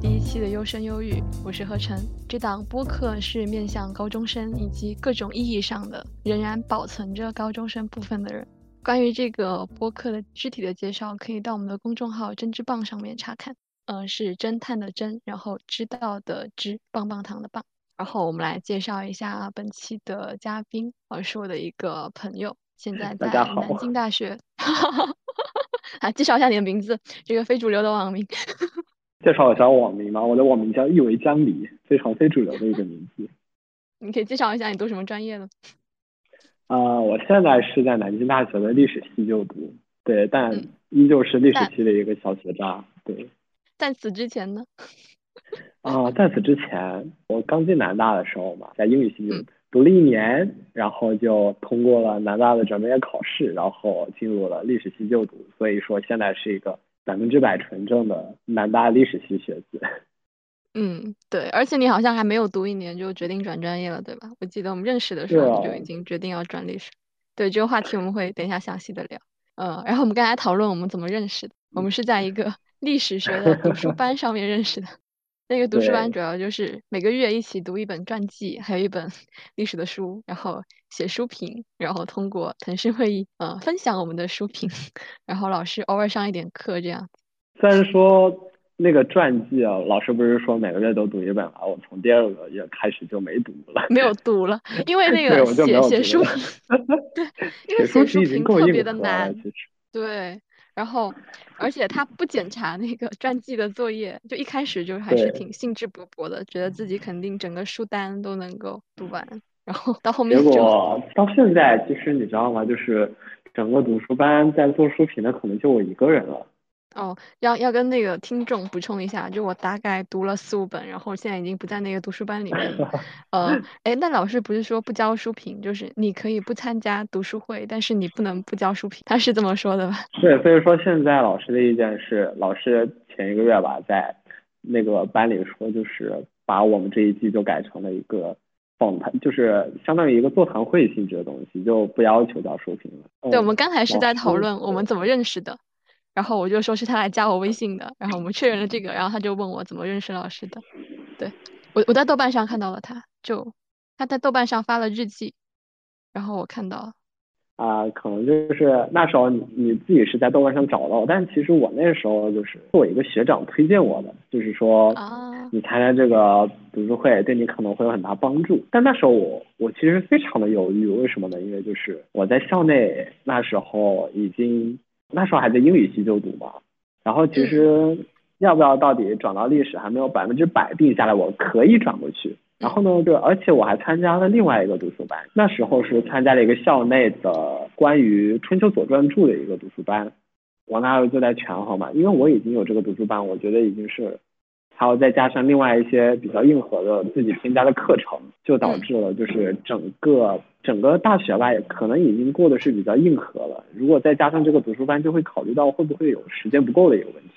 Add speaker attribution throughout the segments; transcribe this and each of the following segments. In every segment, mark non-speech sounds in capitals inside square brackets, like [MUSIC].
Speaker 1: 第一期的优生优育，我是何晨。这档播客是面向高中生以及各种意义上的仍然保存着高中生部分的人。关于这个播客的具体的介绍，可以到我们的公众号“针织棒”上面查看。嗯，是侦探的侦，然后知道的知，棒棒糖的棒。然后我们来介绍一下本期的嘉宾，呃，是我的一个朋友，现在在南京大学。[LAUGHS] 啊，介绍一下你的名字，这个非主流的网名。
Speaker 2: 介绍一下网名吗？我的网名叫一为江离，非常非主流的一个名字。
Speaker 1: 你可以介绍一下你读什么专业的？
Speaker 2: 啊，我现在是在南京大学的历史系就读，对，但依旧是历史系的一个小学渣，对。
Speaker 1: 在此之前呢？
Speaker 2: 啊，在此之前，我刚进南大的时候嘛，在英语系就读了一年，然后就通过了南大的转专业考试，然后进入了历史系就读，所以说现在是一个。百分之百纯正的南大历史系学子。[LAUGHS]
Speaker 1: 嗯，对，而且你好像还没有读一年就决定转专业了，对吧？我记得我们认识的时候就已经决定要转历史。对，这个话题我们会等一下详细的聊。嗯，然后我们刚才讨论我们怎么认识的，我们是在一个历史学的读书班上面认识的。那个读书班主要就是每个月一起读一本传记，还有一本 [LAUGHS] 历史的书，然后写书评，然后通过腾讯会议呃分享我们的书评，[LAUGHS] 然后老师偶尔上一点课这样。
Speaker 2: 虽然说那个传记啊，老师不是说每个月都读一本吗，我从第二个月开始就没读了，
Speaker 1: 没有读了，因为 [LAUGHS] 那个写写书评，对，因为写书评特别的难，对。然后，而且他不检查那个传记的作业，就一开始就还是挺兴致勃勃的，觉得自己肯定整个书单都能够读完。然后到后面，
Speaker 2: 结果到现在，其实你知道吗？就是整个读书班在做书评的，可能就我一个人了。
Speaker 1: 哦，要要跟那个听众补充一下，就我大概读了四五本，然后现在已经不在那个读书班里面了。[LAUGHS] 呃，哎，那老师不是说不交书评，就是你可以不参加读书会，但是你不能不交书评，他是这么说的吧？[LAUGHS]
Speaker 2: 对，所以说现在老师的意见是，老师前一个月吧，在那个班里说，就是把我们这一季就改成了一个访谈，就是相当于一个座谈会性质的东西，就不要求交书评了。
Speaker 1: 对，我们刚才是在讨论我们怎么认识的。然后我就说是他来加我微信的，然后我们确认了这个，然后他就问我怎么认识老师的。对我我在豆瓣上看到了他，就他在豆瓣上发了日记，然后我看到了。
Speaker 2: 啊，可能就是那时候你你自己是在豆瓣上找到，但其实我那时候就是我一个学长推荐我的，就是说你参加这个读书会对你可能会有很大帮助。但那时候我我其实非常的犹豫，为什么呢？因为就是我在校内那时候已经。那时候还在英语系就读嘛，然后其实要不要到底转到历史还没有百分之百定下来，我可以转过去。然后呢，就而且我还参加了另外一个读书班，那时候是参加了一个校内的关于春秋左传注的一个读书班。我那时候就在权衡嘛，因为我已经有这个读书班，我觉得已经是。还有再加上另外一些比较硬核的自己添加的课程，就导致了就是整个整个大学吧，也可能已经过的是比较硬核了。如果再加上这个读书班，就会考虑到会不会有时间不够的一个问题。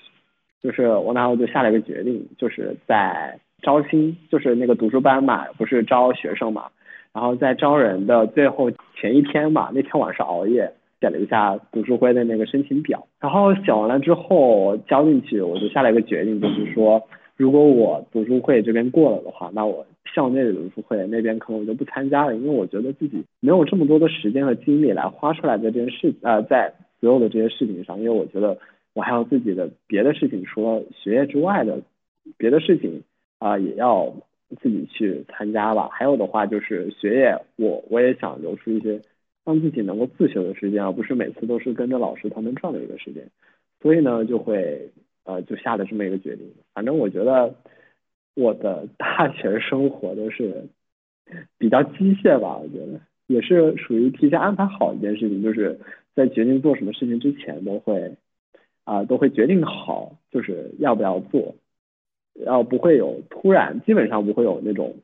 Speaker 2: 就是我然后就下了一个决定，就是在招新，就是那个读书班嘛，不是招学生嘛，然后在招人的最后前一天嘛，那天晚上熬夜写了一下读书会的那个申请表，然后写完了之后交进去，我就下了一个决定，就是说。如果我读书会这边过了的话，那我校内的读书会那边可能我就不参加了，因为我觉得自己没有这么多的时间和精力来花出来在这件事呃在所有的这些事情上，因为我觉得我还有自己的别的事情，除了学业之外的别的事情啊也要自己去参加吧。还有的话就是学业，我我也想留出一些让自己能够自学的时间，而不是每次都是跟着老师他们转的一个时间，所以呢就会。呃，就下了这么一个决定。反正我觉得我的 [LAUGHS] 大学生活都是比较机械吧，我觉得也是属于提前安排好一件事情，就是在决定做什么事情之前都会啊都会决定好，就是要不要做，然后不会有突然，基本上不会有那种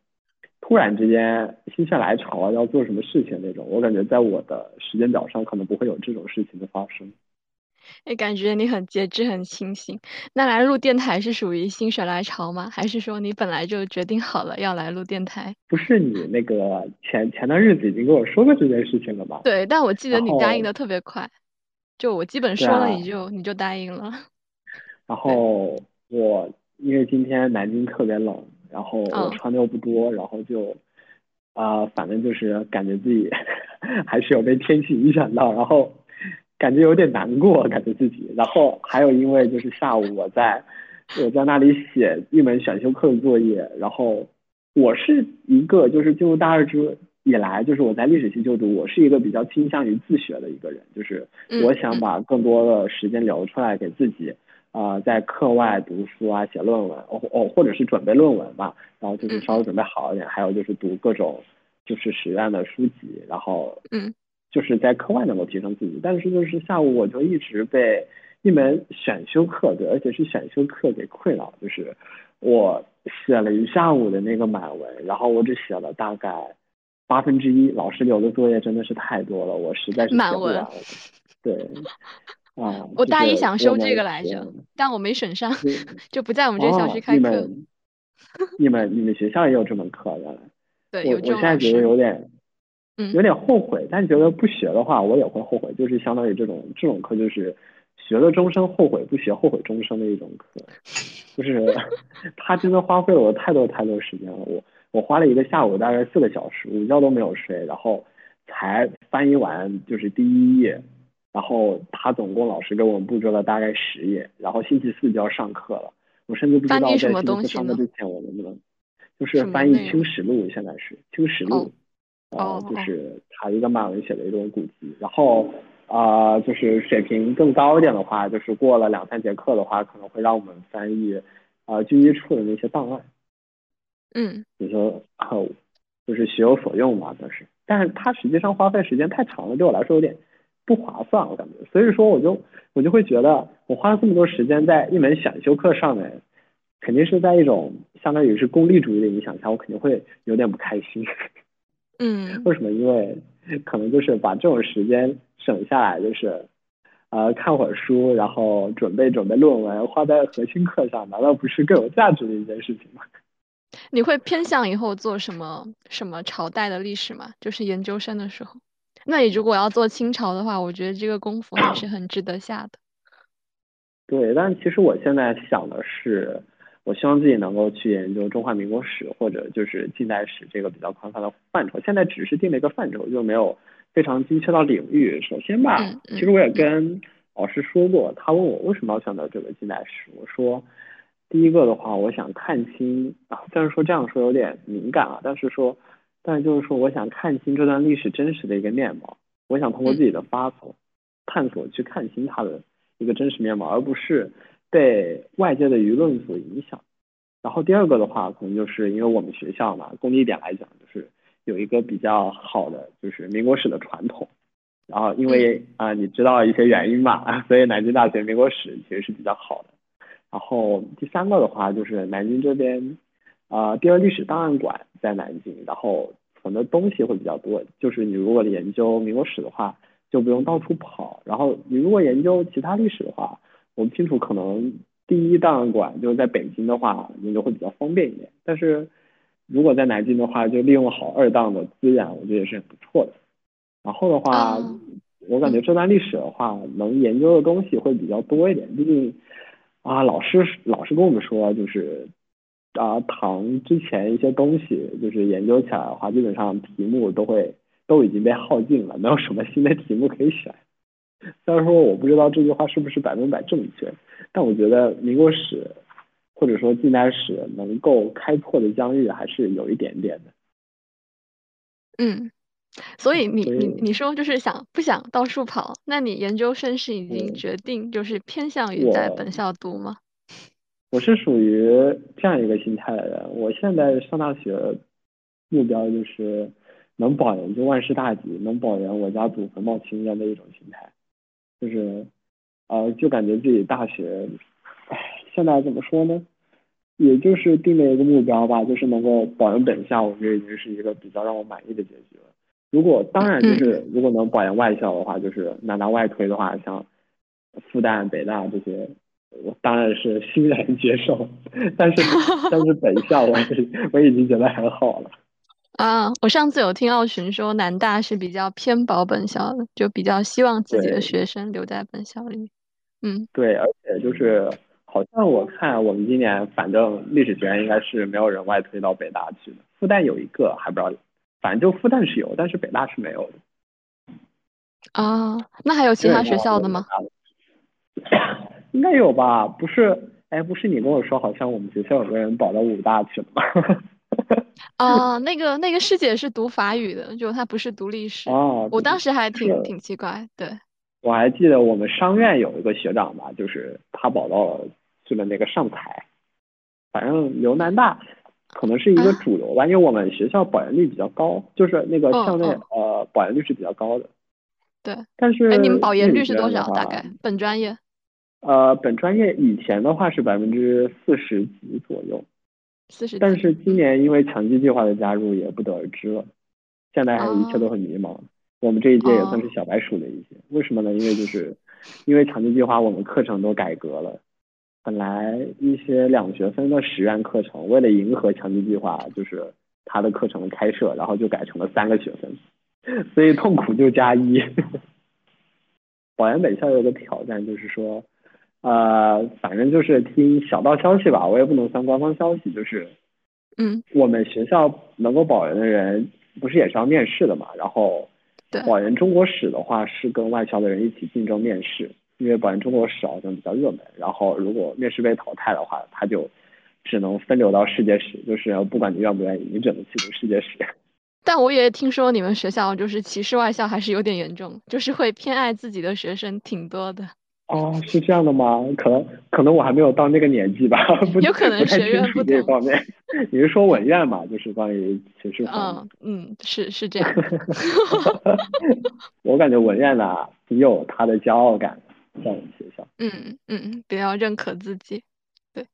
Speaker 2: 突然之间心血来潮要做什么事情那种。我感觉在我的时间表上可能不会有这种事情的发生。
Speaker 1: 哎，感觉你很节制，很清醒。那来录电台是属于心血来潮吗？还是说你本来就决定好了要来录电台？
Speaker 2: 不是你那个前前段日子已经跟我说过这件事情了吧？
Speaker 1: 对，但我记得你答应的特别快，就我基本说了你就你就答应了。
Speaker 2: 然 [LAUGHS] 后我因为今天南京特别冷，然后我穿的又不多，然后就啊，反正就是感觉自己 [LAUGHS] 还是有被天气影响到，然后感觉有点难过，感觉自己。然后还有因为就是下午我在我在那里写一门选修课的作业，然后我是一个就是进入大二之以来，就是我在历史系就读，我是一个比较倾向于自学的一个人，就是我想把更多的时间留出来给自己。啊，在课外读书啊，写论文，哦哦，或者是准备论文吧，然后就是稍微准备好一点，还有就是读各种就是实验的书籍，然后
Speaker 1: 嗯，
Speaker 2: 就是在课外能够提升自己。但是就是下午我就一直被一门选修课，对，而且是选修课给困扰，就是我写了一下午的那个满文，然后我只写了大概八分之一，老师留的作业真的是太多了，我实在是写不完了，对。[LAUGHS] 啊，
Speaker 1: 我大一想修这个来着，但我没选上，[LAUGHS] 就不在我们这个校区开课。[LAUGHS]
Speaker 2: 你们你们学校也有这门课的？
Speaker 1: 对，
Speaker 2: 我我现在觉得有点，有点后悔，但觉得不学的话，我也会后悔。就是相当于这种这种课，就是学了终生后悔，不学后悔终生的一种课。就是 [LAUGHS] 他真的花费了我太多太多时间了。我我花了一个下午，大概四个小时，午觉都没有睡，然后才翻译完就是第一页。然后他总共老师给我们布置了大概十页，然后星期四就要上课了。我甚至不知道在星期四上课之前我能不能，就是翻译《清史录》，现在是《清史录》，
Speaker 1: 呃，
Speaker 2: 就是他一个满文写的一种古籍。然后啊，就是水平更高一点的话，就是过了两三节课的话，可能会让我们翻译啊军医处的那些档案。
Speaker 1: 嗯，
Speaker 2: 你说啊，就是学有所用嘛，但是，但是他实际上花费时间太长了，对我来说有点。不划算，我感觉，所以说我就我就会觉得，我花了这么多时间在一门选修课上面，肯定是在一种相当于是功利主义的影响下，我肯定会有点不开心。
Speaker 1: 嗯，
Speaker 2: 为什么？因为可能就是把这种时间省下来，就是呃看会儿书，然后准备准备论文，花在核心课上，难道不是更有价值的一件事情吗？[LAUGHS]
Speaker 1: 你会偏向以后做什么什么朝代的历史吗？就是研究生的时候。那你如果要做清朝的话，我觉得这个功夫还是很值得下的。[COUGHS]
Speaker 2: 对，但其实我现在想的是，我希望自己能够去研究中华民国史或者就是近代史这个比较宽泛的范畴。现在只是定了一个范畴，就没有非常精确到领域。首先吧，其实我也跟老师说过，他问我为什么要选择这个近代史，我说第一个的话，我想看清啊，虽然说这样说有点敏感啊，但是说。但就是说，我想看清这段历史真实的一个面貌，我想通过自己的发索探索去看清它的一个真实面貌，而不是被外界的舆论所影响。然后第二个的话，可能就是因为我们学校嘛，功利一点来讲，就是有一个比较好的就是民国史的传统。然后因为啊，你知道一些原因嘛，[LAUGHS] 所以南京大学民国史其实是比较好的。然后第三个的话，就是南京这边。啊，第二历史档案馆在南京，然后存的东西会比较多。就是你如果研究民国史的话，就不用到处跑。然后你如果研究其他历史的话，我们清楚可能第一档案馆就是在北京的话，那个会比较方便一点。但是如果在南京的话，就利用好二档的资源，我觉得也是很不错的。然后的话，我感觉这段历史的话，能研究的东西会比较多一点。毕竟啊，老师老师跟我们说，就是。啊，唐之前一些东西，就是研究起来的话，基本上题目都会都已经被耗尽了，没有什么新的题目可以选。虽然说我不知道这句话是不是百分百正确，但我觉得民国史或者说近代史能够开拓的疆域还是有一点点的。
Speaker 1: 嗯，所以你你你说就是想不想到处跑？那你研究生是已经决定就是偏向于在本校读吗？[LAUGHS]
Speaker 2: 我是属于这样一个心态的人，我现在上大学目标就是能保研就万事大吉，能保研我家祖坟冒青烟的一种心态，就是呃就感觉自己大学，唉，现在怎么说呢？也就是定了一个目标吧，就是能够保研本校，我觉得已经是一个比较让我满意的结局了。如果当然就是如果能保研外校的话，就是拿拿外推的话，像复旦、北大这些。我当然是欣然接受，[LAUGHS] 但是但是本校我 [LAUGHS] 我已经觉得很好了。
Speaker 1: 啊，我上次有听奥群说南大是比较偏保本校的，就比较希望自己的学生留在本校里。嗯，
Speaker 2: 对，而且就是好好像我看我们今年反正历史学院应该是没有人外推到北大去的，复旦有一个还不知道，反正就复旦是有，但是北大是没有的。
Speaker 1: 啊，那还有其他学校的吗？
Speaker 2: 应该有吧？不是，哎，不是你跟我说，好像我们学校有个人保到武大去了吗？
Speaker 1: 啊，[LAUGHS] 那个那个师姐是读法语的，就她不是读历史。
Speaker 2: 哦，
Speaker 1: 我当时还挺挺奇怪，对。
Speaker 2: 我还记得我们商院有一个学长吧，就是他保到了去了那个上财，反正留南大可能是一个主流吧，因为我们学校保研率比较高，就是那个校内呃保研率是比较高的。
Speaker 1: 对。
Speaker 2: 但是哎，
Speaker 1: 你们保研率是多少？大概本专业？
Speaker 2: 呃，本专业以前的话是百分之四十几左右。
Speaker 1: 四十。
Speaker 2: 但是今年因为强基计划的加入，也不得而知了。现在还一切都很迷茫。我们这一届也算是小白鼠的一些，为什么呢？因为就是因为强基计划，我们课程都改革了。本来一些两学分的实验课程，为了迎合强基计划，就是他的课程的开设，然后就改成了三个学分，所以痛苦就加一。[LAUGHS] 保研本校有个挑战，就是说，呃，反正就是听小道消息吧，我也不能算官方消息，就是，
Speaker 1: 嗯，
Speaker 2: 我们学校能够保研的人，不是也是要面试的嘛，然后。保研中国史的话是跟外校的人一起竞争面试，因为保研中国史好像比较热门。然后如果面试被淘汰的话，他就只能分流到世界史，就是不管你愿不愿意，你只能去读世界史。[LAUGHS]
Speaker 1: 但我也听说你们学校就是歧视外校还是有点严重，就是会偏爱自己的学生挺多的。
Speaker 2: 哦，是这样的吗？可能可能我还没有到那个年纪吧，不
Speaker 1: 有可能学院不
Speaker 2: 这方面。[LAUGHS] 你是说文院嘛？就是关于歧视
Speaker 1: 嗯嗯，是是这样。[LAUGHS]
Speaker 2: 我感觉文院呢，挺有他的骄傲感，在我们学校。
Speaker 1: 嗯嗯，比较认可自己。对，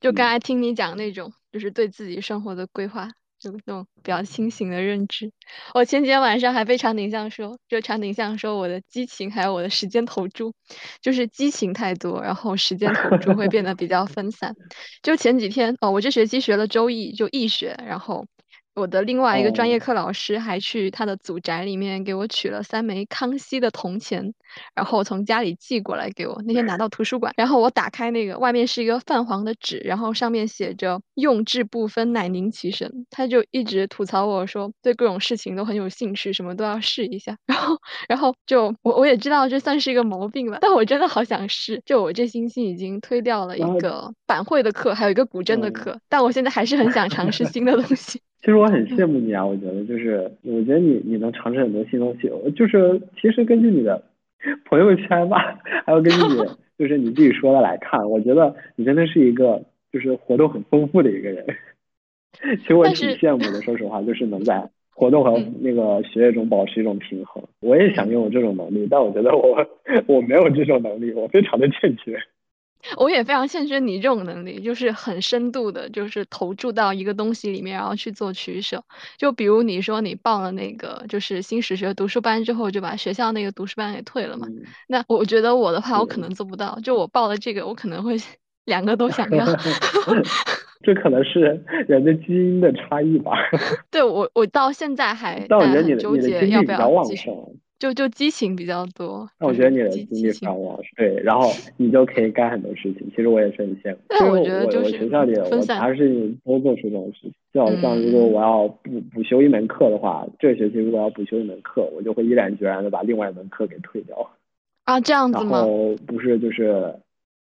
Speaker 1: 就刚才听你讲那种，就是对自己生活的规划。就那种比较清醒的认知。我前几天晚上还被长颈象说，就长颈象说我的激情还有我的时间投注，就是激情太多，然后时间投注会变得比较分散。就前几天哦，我这学期学了周易，就易学，然后。我的另外一个专业课老师还去他的祖宅里面给我取了三枚康熙的铜钱，然后从家里寄过来给我。那天拿到图书馆，然后我打开那个，外面是一个泛黄的纸，然后上面写着“用智不分，乃宁其身”。他就一直吐槽我说，对各种事情都很有兴趣，什么都要试一下。[LAUGHS] 然后，然后就我我也知道这算是一个毛病了，但我真的好想试。就我这星期已经推掉了一个板绘的课，还有一个古筝的课，但我现在还是很想尝试新的东西。
Speaker 2: 其实我很羡慕你啊，我觉得就是，我觉得你你能尝试很多新东西，就是其实根据你的朋友圈吧，[LAUGHS] 还有根据你 [LAUGHS] 就是你自己说的来看，我觉得你真的是一个就是活动很丰富的一个人。[LAUGHS] 其实我挺羡慕的，说实话，就是能在活动和那个学业中保持一种平衡。我也想拥有这种能力，但我觉得我我没有这种能力，我非常的欠缺。
Speaker 1: 我也非常欠缺你这种能力，就是很深度的，就是投注到一个东西里面，然后去做取舍。就比如你说你报了那个就是新史学读书班之后，就把学校那个读书班给退了嘛？那我觉得我的话，我可能做不到。就我报了这个，我可能会 [LAUGHS] 两个都想要。[LAUGHS] [LAUGHS]
Speaker 2: 这可能是人的基因的差异吧。
Speaker 1: 对我，我到现在还
Speaker 2: 在
Speaker 1: 纠结要不要继续。就就激情比较多，
Speaker 2: 那我觉得你的精力非常旺盛，对，然后你就可以干很多事情。其实我也是很羡慕，
Speaker 1: 但 [LAUGHS] 我
Speaker 2: 觉得
Speaker 1: 就是
Speaker 2: 学校里我啥事情都做出这种事情。就好像如果我要补补修一门课的话，这个学期如果要补修一门课，我就会毅然决然的把另外一门课给退掉。
Speaker 1: 啊，这样子吗？
Speaker 2: 然后不是就是，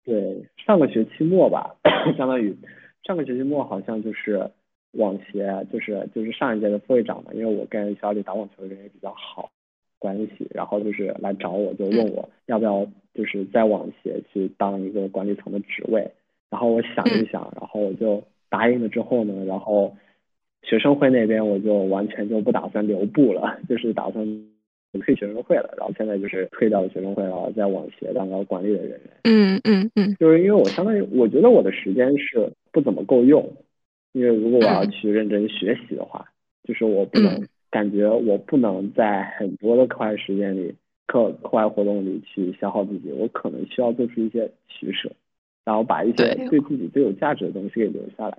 Speaker 2: 对，上个学期末吧，[COUGHS] 相当于上个学期末好像就是网协，就是就是上一届的副会长嘛，因为我跟小李打网球的人也比较好。关系，然后就是来找我，就问我要不要就是再往协去当一个管理层的职位。然后我想一想，然后我就答应了。之后呢，然后学生会那边我就完全就不打算留步了，就是打算退学生会了。然后现在就是退掉了学生会，然后再往协当个管理的人员。
Speaker 1: 嗯嗯嗯，
Speaker 2: 就是因为我相当于我觉得我的时间是不怎么够用，因为如果我要去认真学习的话，就是我不能。感觉我不能在很多的课外时间里、课课外活动里去消耗自己，我可能需要做出一些取舍，然后把一些对。自己最有价值的东西给留下来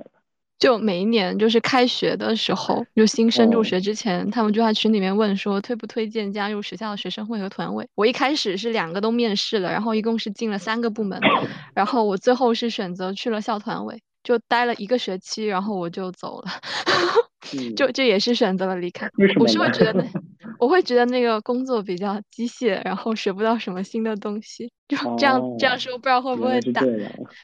Speaker 1: 就每一年就是开学的时候，就新生入学之前，他们就在群里面问说推不推荐加入学校的学生会和团委。我一开始是两个都面试了，然后一共是进了三个部门，然后我最后是选择去了校团委，就待了一个学期，然后我就走了，[LAUGHS] 就这也是选择了离开。我是会觉得 [LAUGHS] 我会觉得那个工作比较机械，然后学不到什么新的东西。就这样这样说，不知道会不会打？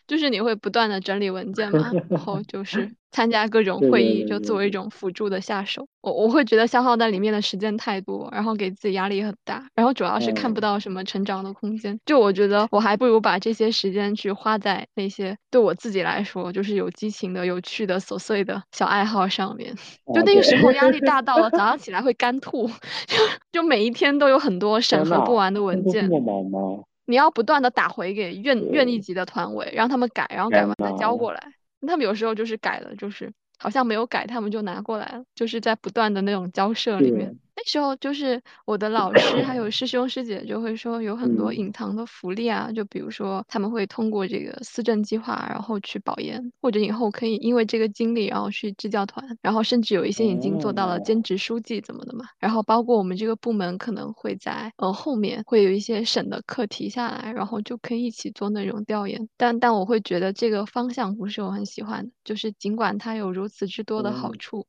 Speaker 1: 就是你会不断的整理文件嘛，然后就 [LAUGHS] 是参加各种会议，就作为一种辅助的下手。我我会觉得消耗在里面的时间太多，然后给自己压力很大，然后主要是看不到什么成长的空间。就我觉得我还不如把这些时间去花在那些对我自己来说就是有激情的、有趣的、琐碎的小爱好上面。就那个时候压力大到了早上起来会干吐，[LAUGHS] 就就每一天都有很多审核不完的文件。
Speaker 2: 这么忙吗？
Speaker 1: 你要不断的打回给院院一级的团委，让他们改，然后改完再交过来。他们有时候就是改了，就是好像没有改，他们就拿过来了，就是在不断的那种交涉里面。那时候就是我的老师还有师兄师姐就会说有很多隐藏的福利啊，就比如说他们会通过这个思政计划，然后去保研，或者以后可以因为这个经历然后去支教团，然后甚至有一些已经做到了兼职书记怎么的嘛。然后包括我们这个部门可能会在呃后面会有一些省的课题下来，然后就可以一起做那种调研。但但我会觉得这个方向不是我很喜欢的，就是尽管它有如此之多的好处。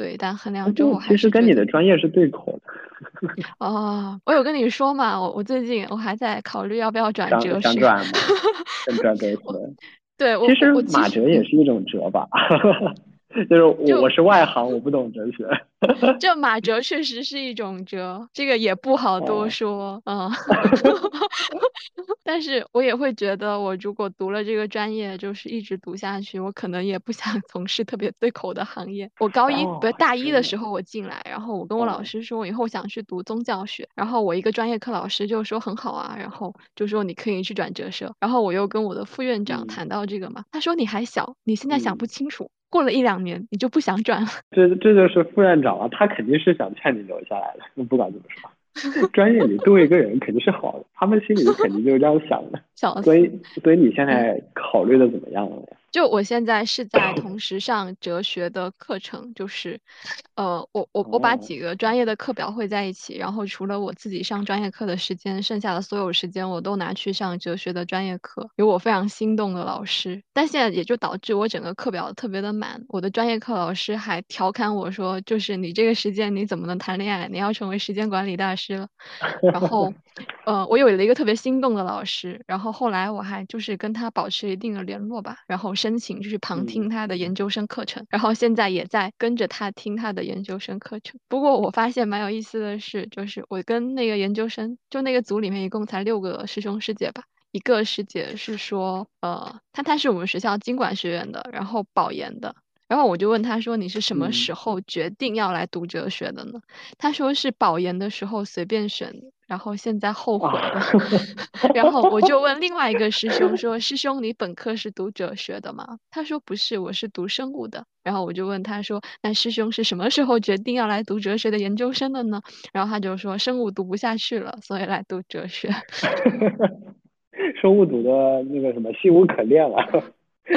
Speaker 1: 对，但衡量之后还
Speaker 2: 是其实跟你的专业是对口的。[LAUGHS]
Speaker 1: 哦，我有跟你说嘛，我我最近我还在考虑要不要转哲
Speaker 2: 学。[LAUGHS] 转吗？转哲学。
Speaker 1: 对，
Speaker 2: 其实马哲也是一种哲吧。[LAUGHS] 就是我我是外行，我不懂哲学。[LAUGHS]
Speaker 1: 这马哲确实是一种哲，这个也不好多说，嗯。[LAUGHS] 但是我也会觉得，我如果读了这个专业，就是一直读下去，我可能也不想从事特别对口的行业。我高一不是大一的时候我进来，然后我跟我老师说，我以后想去读宗教学，然后我一个专业课老师就说很好啊，然后就说你可以去转哲社，然后我又跟我的副院长谈到这个嘛，他说你还小，你现在想不清楚。过了一两年，你就不想转了。[LAUGHS]
Speaker 2: 这这就是副院长了，他肯定是想劝你留下来的。不管怎么说，专业里多一个人肯定是好的，他们心里肯定就是这样想的。[LAUGHS] 所以，所以你现在考虑的怎么样了呀？
Speaker 1: 就我现在是在同时上哲学的课程，就是，呃，我我我把几个专业的课表汇在一起，然后除了我自己上专业课的时间，剩下的所有时间我都拿去上哲学的专业课，有我非常心动的老师，但现在也就导致我整个课表特别的满。我的专业课老师还调侃我说，就是你这个时间你怎么能谈恋爱？你要成为时间管理大师了。然后，[LAUGHS] 呃，我有了一个特别心动的老师，然后后来我还就是跟他保持一定的联络吧，然后。申请就是旁听他的研究生课程，然后现在也在跟着他听他的研究生课程。不过我发现蛮有意思的是，就是我跟那个研究生，就那个组里面一共才六个师兄师姐吧。一个师姐是说，呃，她她是我们学校经管学院的，然后保研的。然后我就问他说：“你是什么时候决定要来读哲学的呢？”他说是保研的时候随便选，然后现在后悔了。[LAUGHS] 然后我就问另外一个师兄说：“师兄，你本科是读哲学的吗？”他说：“不是，我是读生物的。”然后我就问他说：“那师兄是什么时候决定要来读哲学的研究生的呢？”然后他就说：“生物读不下去了，所以来读哲学。[LAUGHS] ”
Speaker 2: 生物读的那个什么心无可恋了，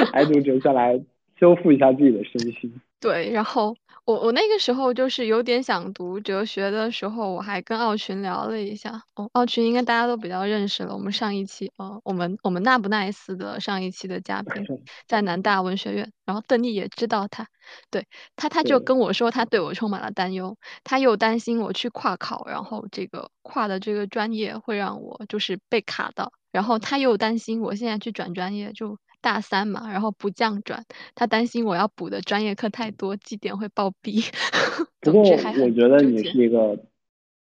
Speaker 2: [LAUGHS] 还读哲学来。修复一下自己的身心。
Speaker 1: 对，然后我我那个时候就是有点想读哲学的时候，我还跟奥群聊了一下。哦，奥群应该大家都比较认识了。我们上一期，哦，我们我们那不奈斯的上一期的嘉宾，[LAUGHS] 在南大文学院。然后邓丽也知道他，对他他就跟我说，他对我充满了担忧，他又担心我去跨考，然后这个跨的这个专业会让我就是被卡到，然后他又担心我现在去转专业就。大三嘛，然后不降转，他担心我要补的专业课太多，绩点会暴毙。[LAUGHS]
Speaker 2: 不过我觉得你是一个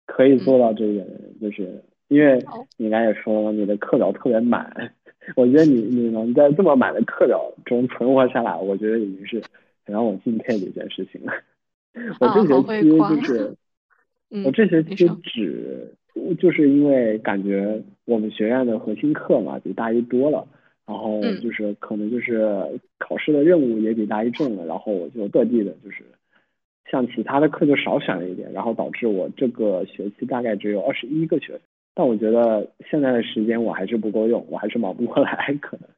Speaker 2: 可以做到这一点的人，就是因为你刚才也说了，你的课表特别满，我觉得你你能在这么满的课表中存活下来，我觉得已经是很让我敬佩的一件事情了。我这学期就是，我这学期只就是因为感觉我们学院的核心课嘛比大一多了。然后就是可能就是考试的任务也比大一重了，然后我就特地的就是像其他的课就少选了一点，然后导致我这个学期大概只有二十一个学分。但我觉得现在的时间我还是不够用，我还是忙不过来可能。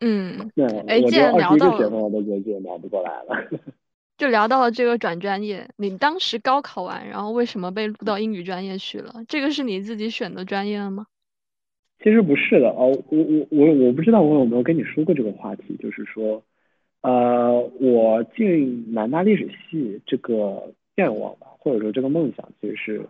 Speaker 1: 嗯，[LAUGHS]
Speaker 2: 对，
Speaker 1: 哎，
Speaker 2: 我
Speaker 1: 既然聊到
Speaker 2: 学分我都觉得自己忙不过来了。[LAUGHS]
Speaker 1: 就聊到了这个转专业，你当时高考完，然后为什么被录到英语专业去了？这个是你自己选的专业吗？
Speaker 2: 其实不是的哦，我我我我不知道我有没有跟你说过这个话题，就是说，呃，我进南大历史系这个愿望吧，或者说这个梦想，其实是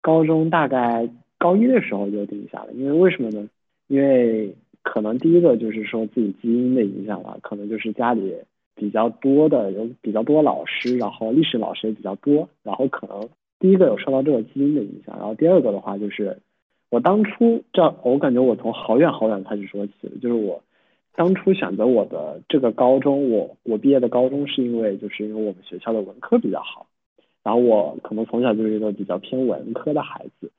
Speaker 2: 高中大概高一的时候就定下了。因为为什么呢？因为可能第一个就是说自己基因的影响吧，可能就是家里。比较多的有比较多老师，然后历史老师也比较多，然后可能第一个有受到这个基因的影响，然后第二个的话就是我当初这我感觉我从好远好远开始说起，就是我当初选择我的这个高中，我我毕业的高中是因为就是因为我们学校的文科比较好，然后我可能从小就是一个比较偏文科的孩子。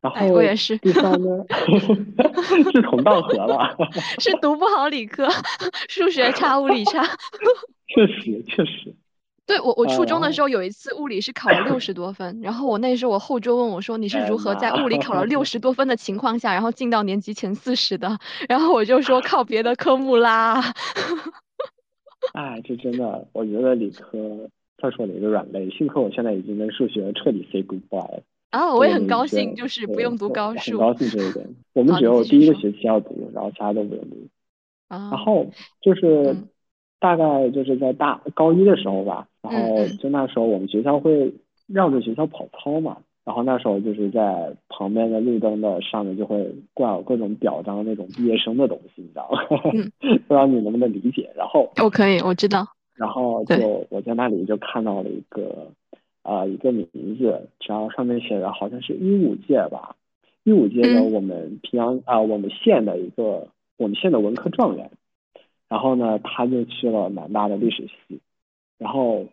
Speaker 2: 然后
Speaker 1: 我也是。[LAUGHS]
Speaker 2: 第三呢，志同道合了。
Speaker 1: 是读不好理科，数学差，物理差。
Speaker 2: 确实，确实。
Speaker 1: 对我，我初中的时候有一次物理是考了六十多分，然后我那时候我后桌问我说：“你是如何在物理考了六十多分的情况下，然后进到年级前四十的？” [LAUGHS] 然后我就说：“靠别的科目啦。[LAUGHS] ”
Speaker 2: 哎，这真的，我觉得理科算是我的一个软肋。幸亏我现在已经跟数学彻底 say goodbye 了。
Speaker 1: 啊，我也很高兴，就是不用读高数。
Speaker 2: 很高兴这一点。[LAUGHS] 我们只有第一个学期要读，然后其他都不用读。
Speaker 1: 啊。
Speaker 2: 然后就是大概就是在大高一的时候吧，然后就那时候我们学校会绕着学校跑操嘛，然后那时候就是在旁边的路灯的上面就会挂有各种表彰那种毕业生的东西，你知道吗？[LAUGHS] 不知道你能不能理解？然后
Speaker 1: 我可以，我知道。
Speaker 2: 然后就我在那里就看到了一个。啊，一个名字，然后上面写的好像是一五届吧，一五届的我们平阳啊，我们县的一个我们县的文科状元，然后呢，他就去了南大的历史系，然后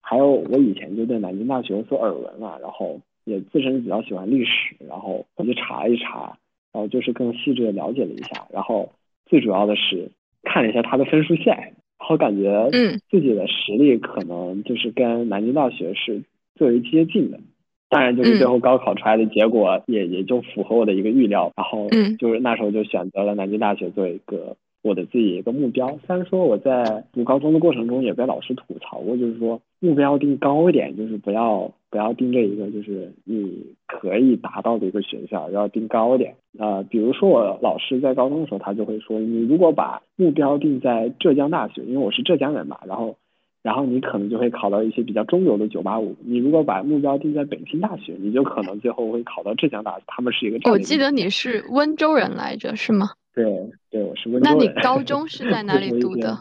Speaker 2: 还有我以前就对南京大学有所耳闻嘛，然后也自身比较喜欢历史，然后我就查一查，然后就是更细致的了解了一下，然后最主要的是看了一下它的分数线，然后感觉自己的实力可能就是跟南京大学是。最为接近的，当然就是最后高考出来的结果也也就符合我的一个预料，然后就是那时候就选择了南京大学做一个我的自己一个目标。虽然说我在读高中的过程中也被老师吐槽过，就是说目标定高一点，就是不要不要定这一个就是你可以达到的一个学校，要定高一点。呃，比如说我老师在高中的时候，他就会说，你如果把目标定在浙江大学，因为我是浙江人嘛，然后。然后你可能就会考到一些比较中游的九八五。你如果把目标定在北京大学，你就可能最后会考到浙江大学。他们是一个。
Speaker 1: 我记得你是温州人来着，是吗？
Speaker 2: 对对，我是温州人。
Speaker 1: 那你高 [LAUGHS] 中是在哪里读的？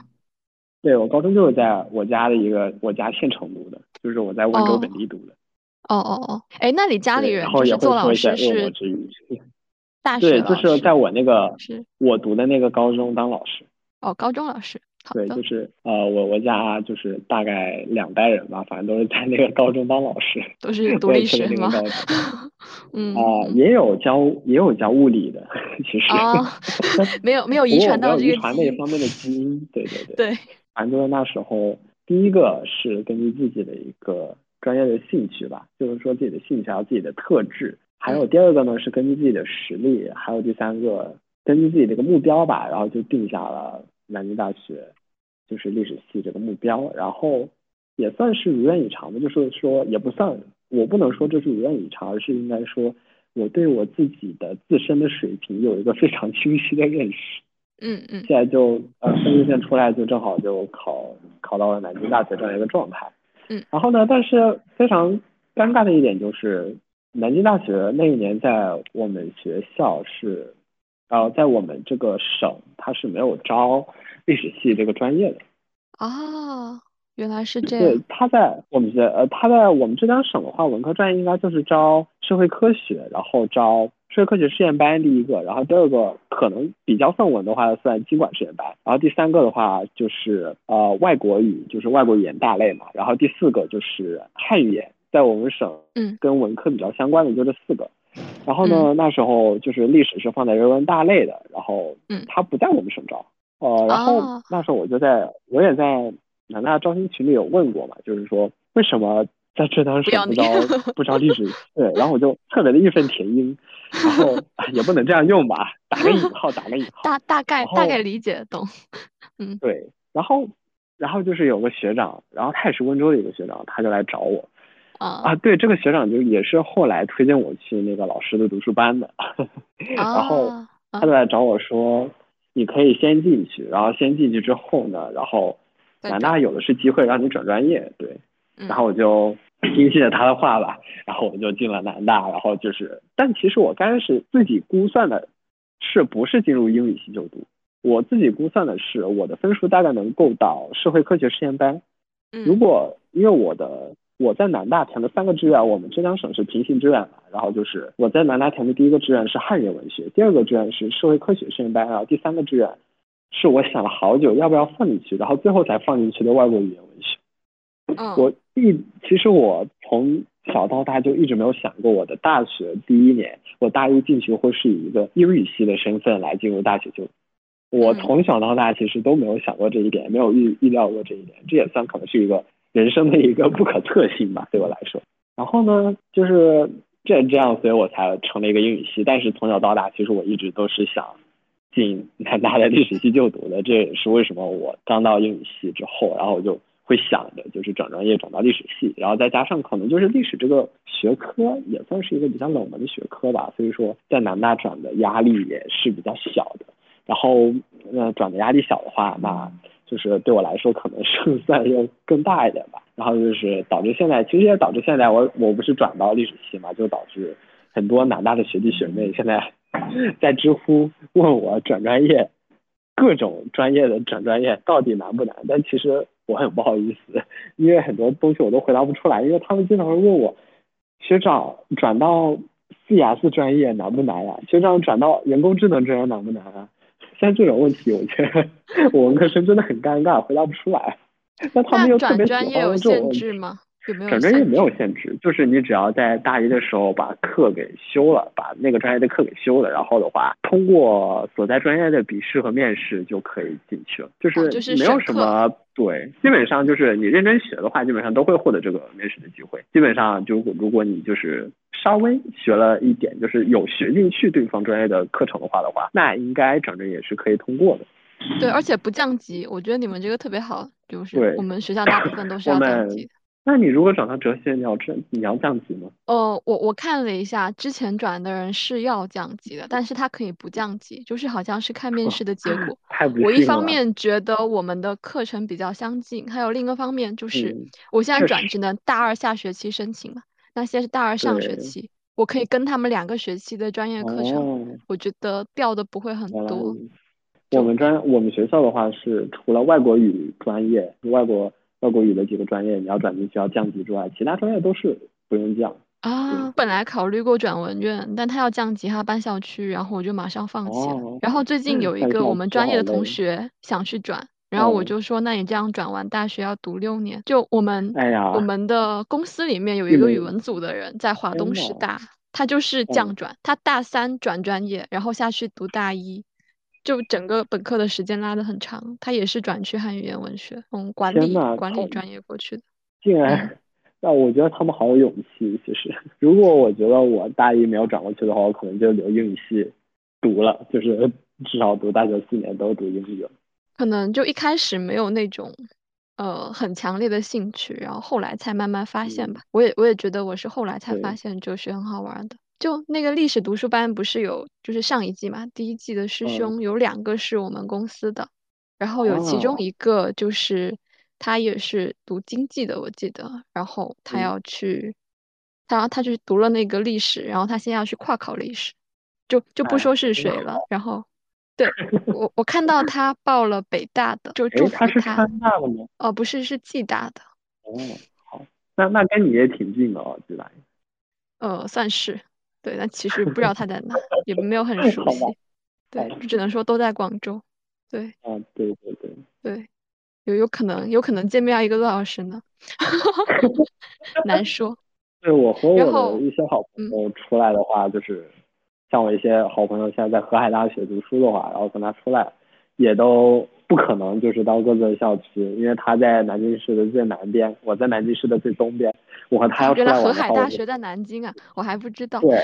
Speaker 2: 对我高中就是在我家的一个我家县城读的，就是我在温州本地读的。
Speaker 1: 哦哦哦，哎，那你家里人就是做老师是？大
Speaker 2: 学对，就是在我那个我读的那个高中当老师。
Speaker 1: 哦，高中老师。
Speaker 2: 对，就是呃，我我家就是大概两代人吧，反正都是在那个高中当老师，
Speaker 1: 都是读历史吗？[LAUGHS]
Speaker 2: 嗯啊，也有教也有教物理的，其实 [LAUGHS]
Speaker 1: 没有没有遗传到这个
Speaker 2: 遗传那方面的基因，对对 [LAUGHS] 对
Speaker 1: 对。
Speaker 2: 反正那时候第一个是根据自己的一个专业的兴趣吧，就是说自己的兴趣还有自己的特质，还有第二个呢是根据自己的实力，还有第三个根据自己的一个目标吧，然后就定下了。南京大学就是历史系这个目标，然后也算是如愿以偿的，就是说也不算，我不能说这是如愿以偿，而是应该说我对我自己的自身的水平有一个非常清晰的认识。
Speaker 1: 嗯嗯。
Speaker 2: 现在就呃分数线出来，就正好就考考到了南京大学这样一个状态。
Speaker 1: 嗯。
Speaker 2: 然后呢，但是非常尴尬的一点就是，南京大学那一年在我们学校是。然后在我们这个省，它是没有招历史系这个专业的。
Speaker 1: 哦，原来是这样。
Speaker 2: 对，他在我们这呃，他在我们浙江省的话，文科专业应该就是招社会科学，然后招社会科学实验班第一个，然后第二个可能比较算文的话算经管实验班，然后第三个的话就是呃外国语，就是外国语言大类嘛，然后第四个就是汉语言，在我们省，
Speaker 1: 嗯，
Speaker 2: 跟文科比较相关的就这四个。然后呢，那时候就是历史是放在人文大类的，然后
Speaker 1: 嗯，
Speaker 2: 他不在我们省招，呃，然后那时候我就在，我也在南大招新群里有问过嘛，就是说为什么在浙江省不招 [LAUGHS] 不招历史，对，然后我就特别的义愤填膺，然后 [LAUGHS] 也不能这样用吧，打个引号，打个引号，[LAUGHS]
Speaker 1: 大大概大概理解懂，嗯，
Speaker 2: 对，然后然后就是有个学长，然后他也是温州的一个学长，他就来找我，
Speaker 1: 啊。
Speaker 2: 啊，对，这个学长就也是后来推荐我去那个老师的读书班的，[LAUGHS] 然后他就来找我说，你可以先进去，然后先进去之后呢，然后南大有的是机会让你转专业，对。然后我就听信了他的话吧，然后我就进了南大，然后就是，但其实我刚开始自己估算的是不是进入英语系就读，我自己估算的是我的分数大概能够到社会科学实验班。如果因为我的我在南大填的三个志愿，我们浙江省是平行志愿嘛，然后就是我在南大填的第一个志愿是汉语言文学，第二个志愿是社会科学实验班，然后第三个志愿是我想了好久要不要放进去，然后最后才放进去的外国语言文学。我一其实我从小到大就一直没有想过，我的大学第一年，我大一进去会是以一个英语系的身份来进入大学就。我从小到大其实都没有想过这一点，没有预预料过这一点，这也算可能是一个人生的一个不可测性吧，对我来说。然后呢，就是这这样，所以我才成了一个英语系。但是从小到大，其实我一直都是想进南大的历史系就读的，这也是为什么我刚到英语系之后，然后我就。会想着就是转专业转到历史系，然后再加上可能就是历史这个学科也算是一个比较冷门的学科吧，所以说在南大转的压力也是比较小的。然后那转的压力小的话，那就是对我来说可能胜 [LAUGHS] 算要更大一点吧。然后就是导致现在其实也导致现在我我不是转到历史系嘛，就导致很多南大的学弟学妹现在 [LAUGHS] 在知乎问我转专业，各种专业的转专业到底难不难？但其实。我很不好意思，因为很多东西我都回答不出来，因为他们经常会问我，学长转到 CS 专业难不难呀？学长转到人工智能专业难不难啊？像这种问题，我觉得我文科生真的很尴尬，回答不出来。那他们又特别喜欢
Speaker 1: 这种问题吗？
Speaker 2: 转专业没有限制，就是你只要在大一的时候把课给修了，把那个专业的课给修了，然后的话通过所在专业的笔试和面试就可以进去了，就是没有什么对，基本上就是你认真学的话，基本上都会获得这个面试的机会。基本上就如果你就是稍微学了一点，就是有学进去对方专业的课程的话的话，那应该转正也是可以通过的。
Speaker 1: 对，而且不降级，我觉得你们这个特别好，就是我们学校大部分都是要降级。
Speaker 2: 那你如果转到哲学，你要降你要降级吗？
Speaker 1: 哦，我我看了一下，之前转的人是要降级的，但是他可以不降级，就是好像是看面试的结果。[LAUGHS] 我一方面觉得我们的课程比较相近，还有另一个方面就是我现在转只能大二下学期申请嘛，那现在是大二上学期，我可以跟他们两个学期的专业课程，我觉得掉的不会很多。
Speaker 2: 我们专我们学校的话是除了外国语专业，外国。外国语的几个专业，你要转进去要降级之外，其他专业都是不用降
Speaker 1: 啊。本来考虑过转文院，但他要降级，他搬校区，然后我就马上放弃了。然后最近有一个我们专业的同学想去转，然后我就说，那你这样转完大学要读六年。就我们，
Speaker 2: 哎呀，
Speaker 1: 我们的公司里面有一个语文组的人在华东师大，他就是降转，他大三转专业，然后下去读大一。就整个本科的时间拉得很长，他也是转去汉语言文学，从，管理管理专业过去的。
Speaker 2: 竟然，那我觉得他们好有勇气。其实，[LAUGHS] 如果我觉得我大一没有转过去的话，我可能就留英语系读了，就是 [LAUGHS] 至少读大学四年都读英语了。
Speaker 1: 可能就一开始没有那种呃很强烈的兴趣，然后后来才慢慢发现吧。我也我也觉得我是后来才发现哲学很好玩的。就那个历史读书班不是有，就是上一季嘛，第一季的师兄有两个是我们公司的，然后有其中一个就是他也是读经济的，我记得，然后他要去，他他去读了那个历史，然后他现在要去跨考历史，就就不说是谁了，然后对我我看到他报了北大的，就 [LAUGHS] 祝福他。
Speaker 2: 他是川大的吗？
Speaker 1: 哦，不是，是暨大的。
Speaker 2: 哦，好，那那跟你也挺近的哦，暨大。
Speaker 1: 呃，算是。对，但其实不知道他在哪，也没有很熟悉。对，只能说都在广州。对。
Speaker 2: 啊，对对对。
Speaker 1: 对，有有可能，有可能见面要一个多小时呢。[LAUGHS] 难说。[LAUGHS]
Speaker 2: 对我和我的一些好朋友出来的话，就是像我一些好朋友现在在河海大学读书的话，然后跟他出来，也都不可能就是到各自的校区，因为他在南京市的最南边，我在南京市的最东边。我和他要出
Speaker 1: 来
Speaker 2: 玩，
Speaker 1: 原来河海大学在南京啊，我还不知道。
Speaker 2: 对，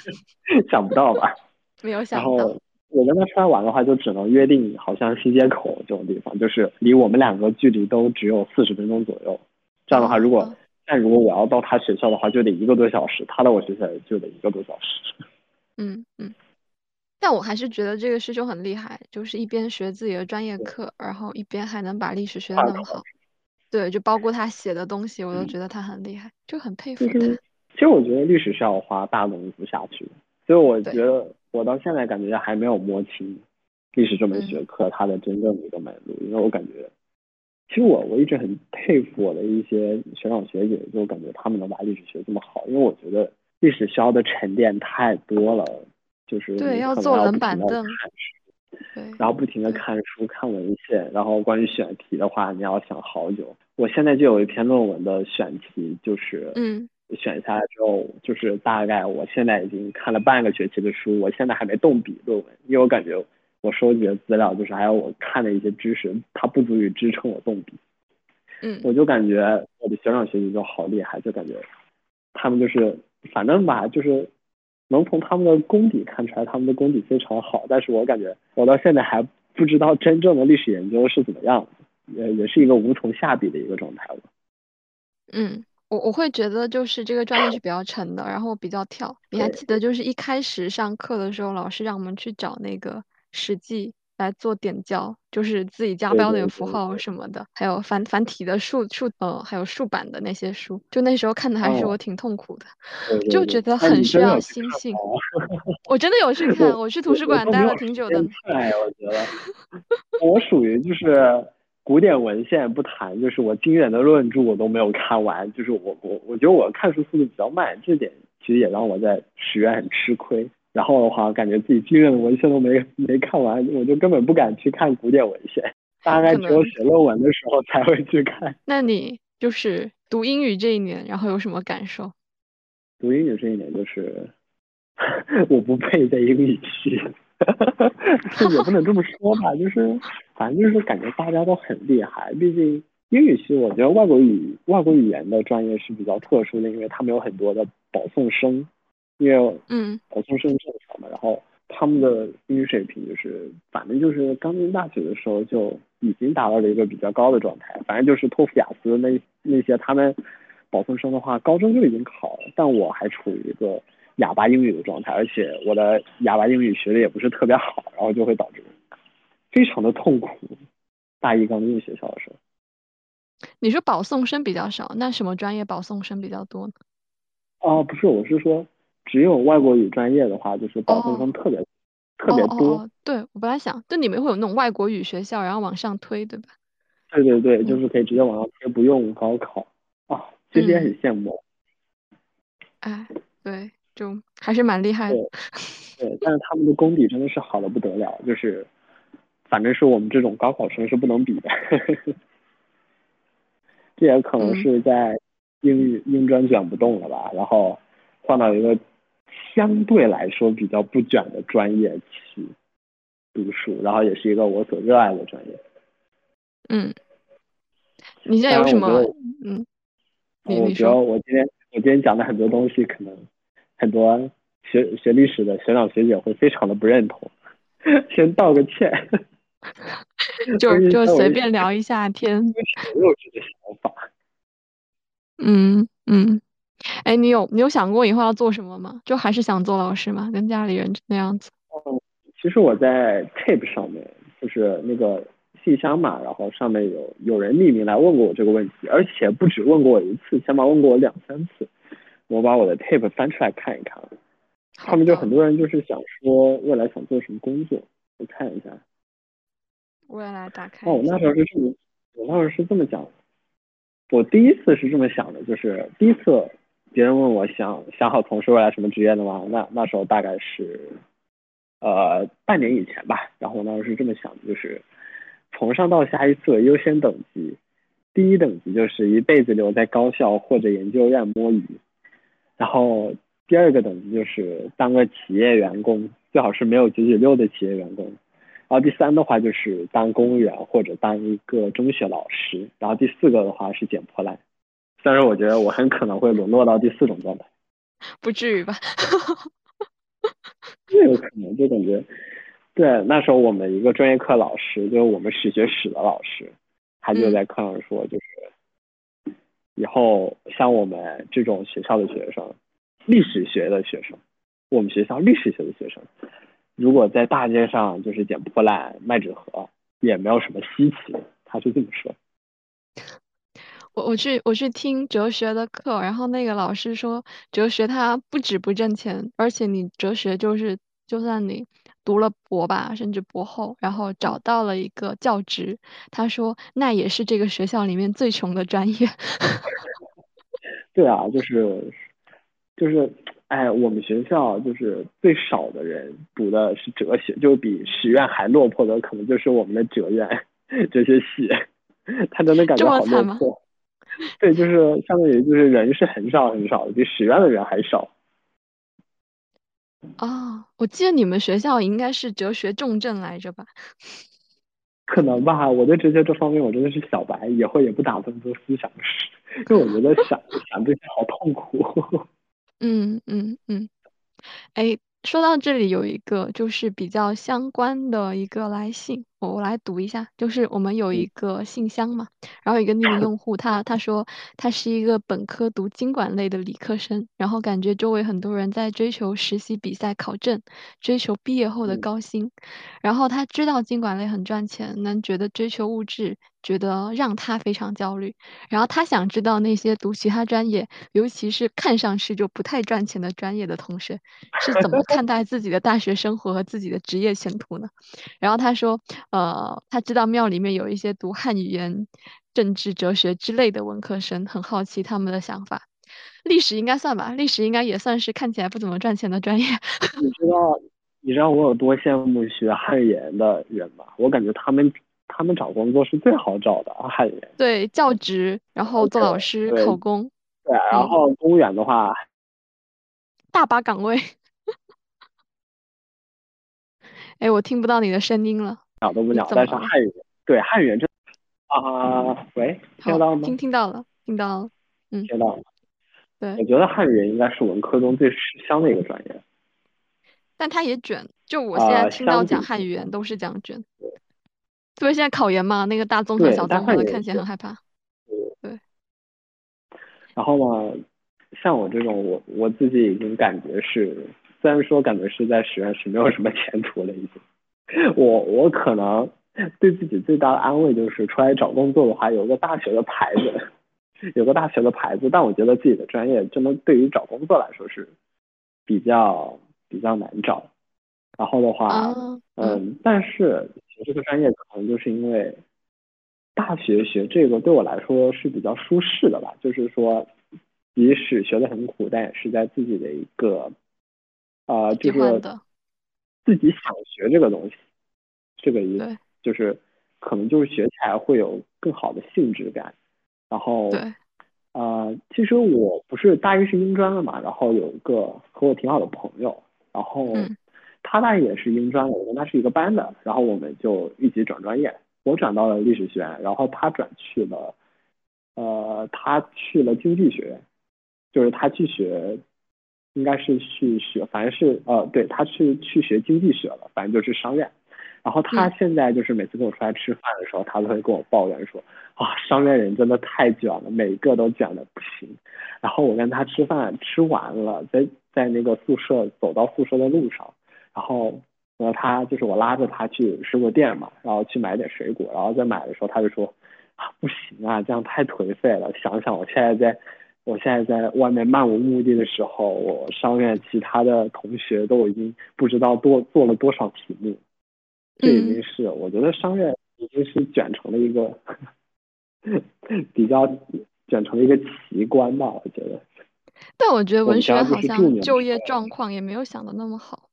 Speaker 2: [LAUGHS] 想不到吧？[LAUGHS]
Speaker 1: 没有想到。
Speaker 2: 然后我跟他出来玩的话，就只能约定，好像新街口这种地方，就是离我们两个距离都只有四十分钟左右。这样的话，如果但如果我要到他学校的话，就得一个多小时；他到我学校就得一个多小时。[LAUGHS]
Speaker 1: 嗯嗯。但我还是觉得这个师兄很厉害，就是一边学自己的专业课，然后一边还能把历史学的那么好。对，就包括他写的东西，我都觉得他很厉害，就很佩服他。
Speaker 2: 其实我觉得历史是要花大功夫下去的，所以我觉得我到现在感觉还没有摸清历史这门学科它的真正的一个脉络，因为我感觉，其实我我一直很佩服我的一些学长学姐，就感觉他们能把历史学这么好，因为我觉得历史需要的沉淀太多了。就是
Speaker 1: 对，
Speaker 2: 要
Speaker 1: 坐冷板凳，
Speaker 2: 对，然后不停的看书、看文献，然后关于选题的话，你要想好久。我现在就有一篇论文的选题，就是
Speaker 1: 嗯，
Speaker 2: 选下来之后，就是大概我现在已经看了半个学期的书，我现在还没动笔论文，因为我感觉我收集的资料，就是还有我看的一些知识，它不足以支撑我动笔。
Speaker 1: 嗯，
Speaker 2: 我就感觉我的学长学姐就好厉害，就感觉他们就是反正吧，就是。能从他们的功底看出来，他们的功底非常好。但是我感觉我到现在还不知道真正的历史研究是怎么样，也也是一个无从下笔的一个状态了。
Speaker 1: 嗯，我我会觉得就是这个专业是比较沉的，然后比较跳。你还记得就是一开始上课的时候，老师让我们去找那个《史记》。来做点胶，就是自己加标点符号什么的，还有繁繁体的竖竖呃，还有竖版的那些书，就那时候看的还是我挺痛苦的，就觉得很需要心性。我真的有去看，我去图书馆待了挺久的。
Speaker 2: 哎，我觉得我属于就是古典文献不谈，就是我经典的论著我都没有看完，就是我我我觉得我看书速度比较慢，这点其实也让我在学院很吃亏。然后的话，感觉自己经典的文献都没没看完，我就根本不敢去看古典文献，[LAUGHS] 大概只有写论文的时候才会去看。
Speaker 1: 那你就是读英语这一年，然后有什么感受？
Speaker 2: 读英语这一年就是 [LAUGHS] 我不配在英语系，[LAUGHS] 也不能这么说吧，就是反正就是感觉大家都很厉害。毕竟英语系，我觉得外国语外国语言的专业是比较特殊的，因为他们有很多的保送生。因为
Speaker 1: 嗯，
Speaker 2: 保送生正常嘛，然后他们的英语水平就是，反正就是刚进大学的时候就已经达到了一个比较高的状态。反正就是托福、雅思那那些，他们保送生的话，高中就已经考了，但我还处于一个哑巴英语的状态，而且我的哑巴英语学的也不是特别好，然后就会导致非常的痛苦。大一刚进学校的时候，
Speaker 1: 你说保送生比较少，那什么专业保送生比较多呢？
Speaker 2: 哦，不是，我是说。只有外国语专业的话，就是保送生特别特别多。
Speaker 1: 对，我本来想，就你们会有那种外国语学校，然后往上推，对吧？
Speaker 2: 对对对，就是可以直接往上推，不用高考啊，其实也很羡慕。
Speaker 1: 哎，对，就还是蛮厉害的。
Speaker 2: 对，但是他们的功底真的是好的不得了，就是反正是我们这种高考生是不能比的。[LAUGHS] 这也可能是在英语英专卷不动了吧，然后换到一个。相对来说比较不卷的专业去读书，然后也是一个我所热爱的专业。
Speaker 1: 嗯，你现在有什么？嗯，
Speaker 2: 我觉得我今天我今天讲的很多东西，可能很多学学历史的学长学姐会非常的不认同，先道个歉。[LAUGHS]
Speaker 1: 就就随便聊一下天。
Speaker 2: 没有这个想法。
Speaker 1: 嗯嗯。哎，你有你有想过以后要做什么吗？就还是想做老师吗？跟家里人那样子？
Speaker 2: 嗯，其实我在 Tape 上面，就是那个信箱嘛，然后上面有有人匿名来问过我这个问题，而且不止问过我一次，起码问过我两三次。我把我的 Tape 翻出来看一看，他们就很多人就是想说未来想做什么工作，我看一下。
Speaker 1: 未来打开。
Speaker 2: 哦，我那时候是这么，我那时候是这么讲，我第一次是这么想的，就是第一次。别人问我想想好从事未来什么职业的吗？那那时候大概是，呃，半年以前吧。然后我当时是这么想的，就是从上到下一次优先等级，第一等级就是一辈子留在高校或者研究院摸鱼，然后第二个等级就是当个企业员工，最好是没有九九六的企业员工，然后第三的话就是当公务员或者当一个中学老师，然后第四个的话是捡破烂。但是我觉得我很可能会沦落到第四种状态。[LAUGHS]
Speaker 1: 不至于吧？[LAUGHS]
Speaker 2: 这有可能，就感觉，对，那时候我们一个专业课老师，就是我们史学史的老师，他就在课上说，就是以后像我们这种学校的学生，历史学的学生，我们学校历史学的学生，如果在大街上就是捡破烂卖纸盒，也没有什么稀奇。他就这么说。
Speaker 1: 我我去我去听哲学的课，然后那个老师说，哲学它不止不挣钱，而且你哲学就是，就算你读了博吧，甚至博后，然后找到了一个教职，他说那也是这个学校里面最穷的专业。[LAUGHS]
Speaker 2: 对啊，就是就是，哎，我们学校就是最少的人读的是哲学，就比史院还落魄的，可能就是我们的哲院 [LAUGHS] 哲学系，[LAUGHS] 他真的感觉好落魄。[LAUGHS] 对，就是相当于就是人是很少很少的，比史院的人还少。
Speaker 1: 哦，我记得你们学校应该是哲学重镇来着吧？[LAUGHS]
Speaker 2: 可能吧，我对哲学这方面我真的是小白，以后也不打算做思想史，因为我觉得想想这些好痛苦。
Speaker 1: 嗯嗯嗯，哎。说到这里，有一个就是比较相关的一个来信，我我来读一下。就是我们有一个信箱嘛，然后一个匿名用户，他他说他是一个本科读经管类的理科生，然后感觉周围很多人在追求实习、比赛、考证，追求毕业后的高薪，然后他知道经管类很赚钱，能觉得追求物质。觉得让他非常焦虑，然后他想知道那些读其他专业，尤其是看上去就不太赚钱的专业的同学是怎么看待自己的大学生活和自己的职业前途呢？然后他说，呃，他知道庙里面有一些读汉语言、政治、哲学之类的文科生，很好奇他们的想法。历史应该算吧，历史应该也算是看起来不怎么赚钱的专业。[LAUGHS]
Speaker 2: 你知道，你知道我有多羡慕学汉语言的人吗？我感觉他们。他们找工作是最好找的啊，汉语言。
Speaker 1: 对，教职，然后做老师、考公。
Speaker 2: 对，然后公务员的话，
Speaker 1: 大把岗位。[LAUGHS] 哎，我听不到你的声音了。
Speaker 2: 鸟都不鸟，但是汉语言，对汉语言这啊，喂，听到了吗？
Speaker 1: 听听到了，听到了，嗯，
Speaker 2: 听到了。
Speaker 1: 对，
Speaker 2: 我觉得汉语言应该是文科中最吃香的一个专业。
Speaker 1: 但它也卷，就我现在听到讲汉语言都是讲卷。特别现在考研嘛，那个大综合、小综合的看起来很害怕。对。
Speaker 2: 然后呢，像我这种，我我自己已经感觉是，虽然说感觉是在实验室没有什么前途了，已经。我我可能对自己最大的安慰就是出来找工作的话，有个大学的牌子，有个大学的牌子。但我觉得自己的专业真的对于找工作来说是比较比较难找。然后的话，嗯，但是。学这个专业可能就是因为大学学这个对我来说是比较舒适的吧，就是说即使学的很苦，但也是在自己的一个啊，就是自己想学这个东西，这个意思就是可能就是学起来会有更好的性质感。然后
Speaker 1: 对，
Speaker 2: 呃，其实我不是大一是英专的嘛，然后有一个和我挺好的朋友，然后。他大一也是英专的，我跟他是一个班的，然后我们就一起转专业，我转到了历史学院，然后他转去了，呃，他去了经济学院，就是他去学，应该是去学，反正是呃，对他去去学经济学了，反正就是商院，然后他现在就是每次跟我出来吃饭的时候，他都会跟我抱怨说，啊，商院人真的太卷了，每个都卷的不行，然后我跟他吃饭吃完了，在在那个宿舍走到宿舍的路上。然后，然后他就是我拉着他去水果店嘛，然后去买点水果，然后在买的时候他就说，啊不行啊，这样太颓废了。想想我现在在，我现在在外面漫无目的的时候，我商院其他的同学都已经不知道多做了多少题目，这已经是我觉得商院已经是卷成了一个 [LAUGHS] 比较卷成了一个奇观吧，我觉得。
Speaker 1: 但我觉得文学好像就业状况也没有想的那么好。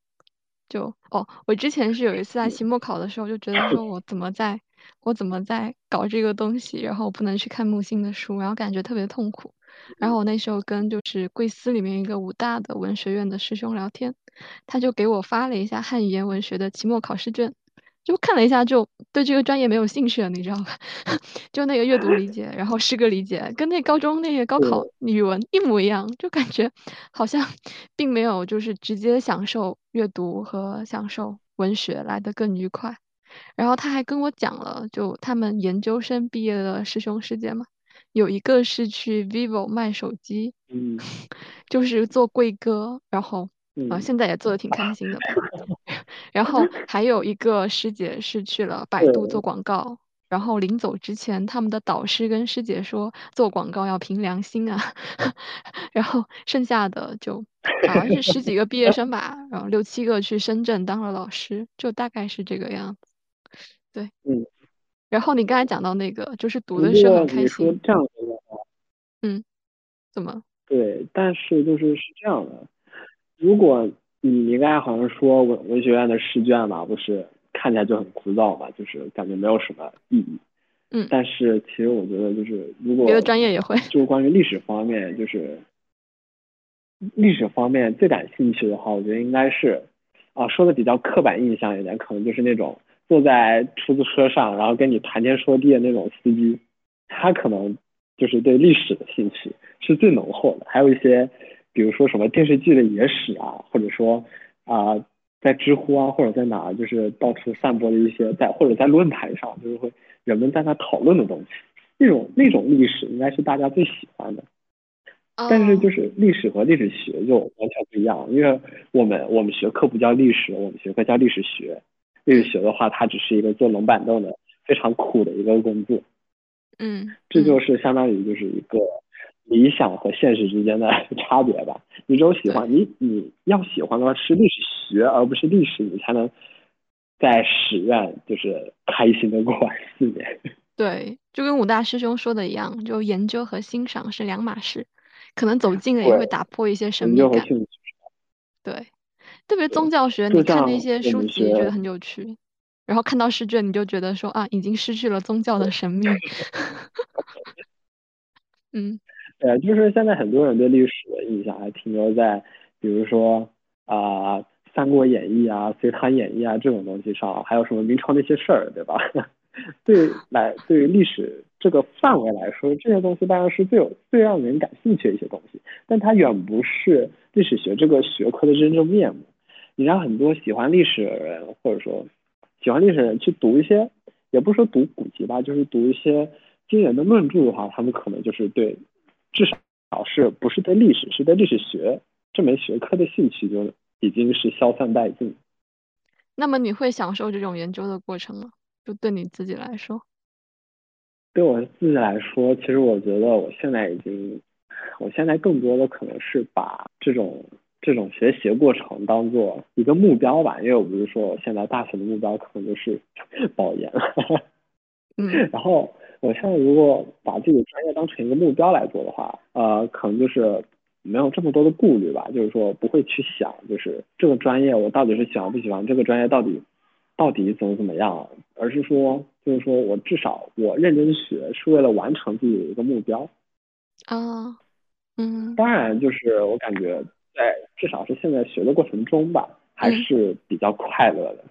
Speaker 1: 就哦，我之前是有一次在期末考的时候，就觉得说我怎么在，[LAUGHS] 我怎么在搞这个东西，然后我不能去看木心的书，然后感觉特别痛苦。然后我那时候跟就是贵司里面一个武大的文学院的师兄聊天，他就给我发了一下汉语言文学的期末考试卷，就看了一下，就对这个专业没有兴趣了，你知道吧？[LAUGHS] 就那个阅读理解，然后诗歌理解，跟那高中那些高考语文一模一样，就感觉好像 [LAUGHS] 并没有就是直接享受阅读和享受文学来的更愉快。然后他还跟我讲了，就他们研究生毕业的师兄师姐嘛，有一个是去 vivo 卖手机，
Speaker 2: 嗯，[LAUGHS]
Speaker 1: 就是做贵哥，然后。啊，现在也做的挺开心的吧？[LAUGHS] 然后 [LAUGHS] 还有一个师姐是去了百度做广告，然后临走之前，他们的导师跟师姐说做广告要凭良心啊。然后剩下的就好像是十几个毕业生吧，然后六七个去深圳当了老师，就大概是这个样子。对，
Speaker 2: 嗯。
Speaker 1: 然后你刚才讲到那个，就是读的是很开
Speaker 2: 心。这样子的话，
Speaker 1: 嗯，怎么？
Speaker 2: 对，但是就是是这样的。如果你应该好像说文文学院的试卷嘛，不是看起来就很枯燥嘛，就是感觉没有什么意义。
Speaker 1: 嗯。
Speaker 2: 但是其实我觉得就是如果
Speaker 1: 别的专业也会，
Speaker 2: 就是关于历史方面，就是历史方面最感兴趣的话，我觉得应该是啊，说的比较刻板印象一点，可能就是那种坐在出租车上，然后跟你谈天说地的那种司机，他可能就是对历史的兴趣是最浓厚的。还有一些。比如说什么电视剧的野史啊，或者说啊，在知乎啊或者在哪，就是到处散播的一些在或者在论坛上，就是会人们在那讨论的东西，那种那种历史应该是大家最喜欢的。但是就是历史和历史学就完全不一样，因为我们我们学科不叫历史，我们学科叫历史学。历史学的话，它只是一个坐冷板凳的非常苦的一个工作。
Speaker 1: 嗯，
Speaker 2: 这就是相当于就是一个。理想和现实之间的 [LAUGHS] 差别吧。你只有喜欢你，你要喜欢的话是历史学，而不是历史，你才能在史院就是开心的过完四年。[LAUGHS]
Speaker 1: 对，就跟武大师兄说的一样，就研究和欣赏是两码事，可能走近了也会打破一些神秘感。对，特别宗教学，你看那些书籍觉得很有趣，然后看到试卷你就觉得说啊，已经失去了宗教的神秘。[LAUGHS] 嗯。
Speaker 2: 对，就是现在很多人对历史的印象还停留在，比如说啊《三国演义》啊《隋唐演义》啊这种东西上，还有什么明朝那些事儿，对吧？[LAUGHS] 对，来对于历史这个范围来说，这些东西当然是最有最让人感兴趣的一些东西，但它远不是历史学这个学科的真正面目。你让很多喜欢历史的人，或者说喜欢历史的人去读一些，也不是说读古籍吧，就是读一些惊人的论著的话，他们可能就是对。至少是不是对历史，是对历史学这门学科的兴趣就已经是消散殆尽。
Speaker 1: 那么你会享受这种研究的过程吗？就对你自己来说？
Speaker 2: 对我自己来说，其实我觉得我现在已经，我现在更多的可能是把这种这种学习过程当做一个目标吧。因为我不是说我现在大学的目标可能就是 [LAUGHS] 保研，
Speaker 1: 嗯，[LAUGHS]
Speaker 2: 然后。我现在如果把自己的专业当成一个目标来做的话，呃，可能就是没有这么多的顾虑吧，就是说不会去想，就是这个专业我到底是喜欢不喜欢，这个专业到底到底怎么怎么样，而是说，就是说我至少我认真学是为了完成自己的一个目标。
Speaker 1: 啊，嗯，
Speaker 2: 当然就是我感觉在至少是现在学的过程中吧，还是比较快乐的。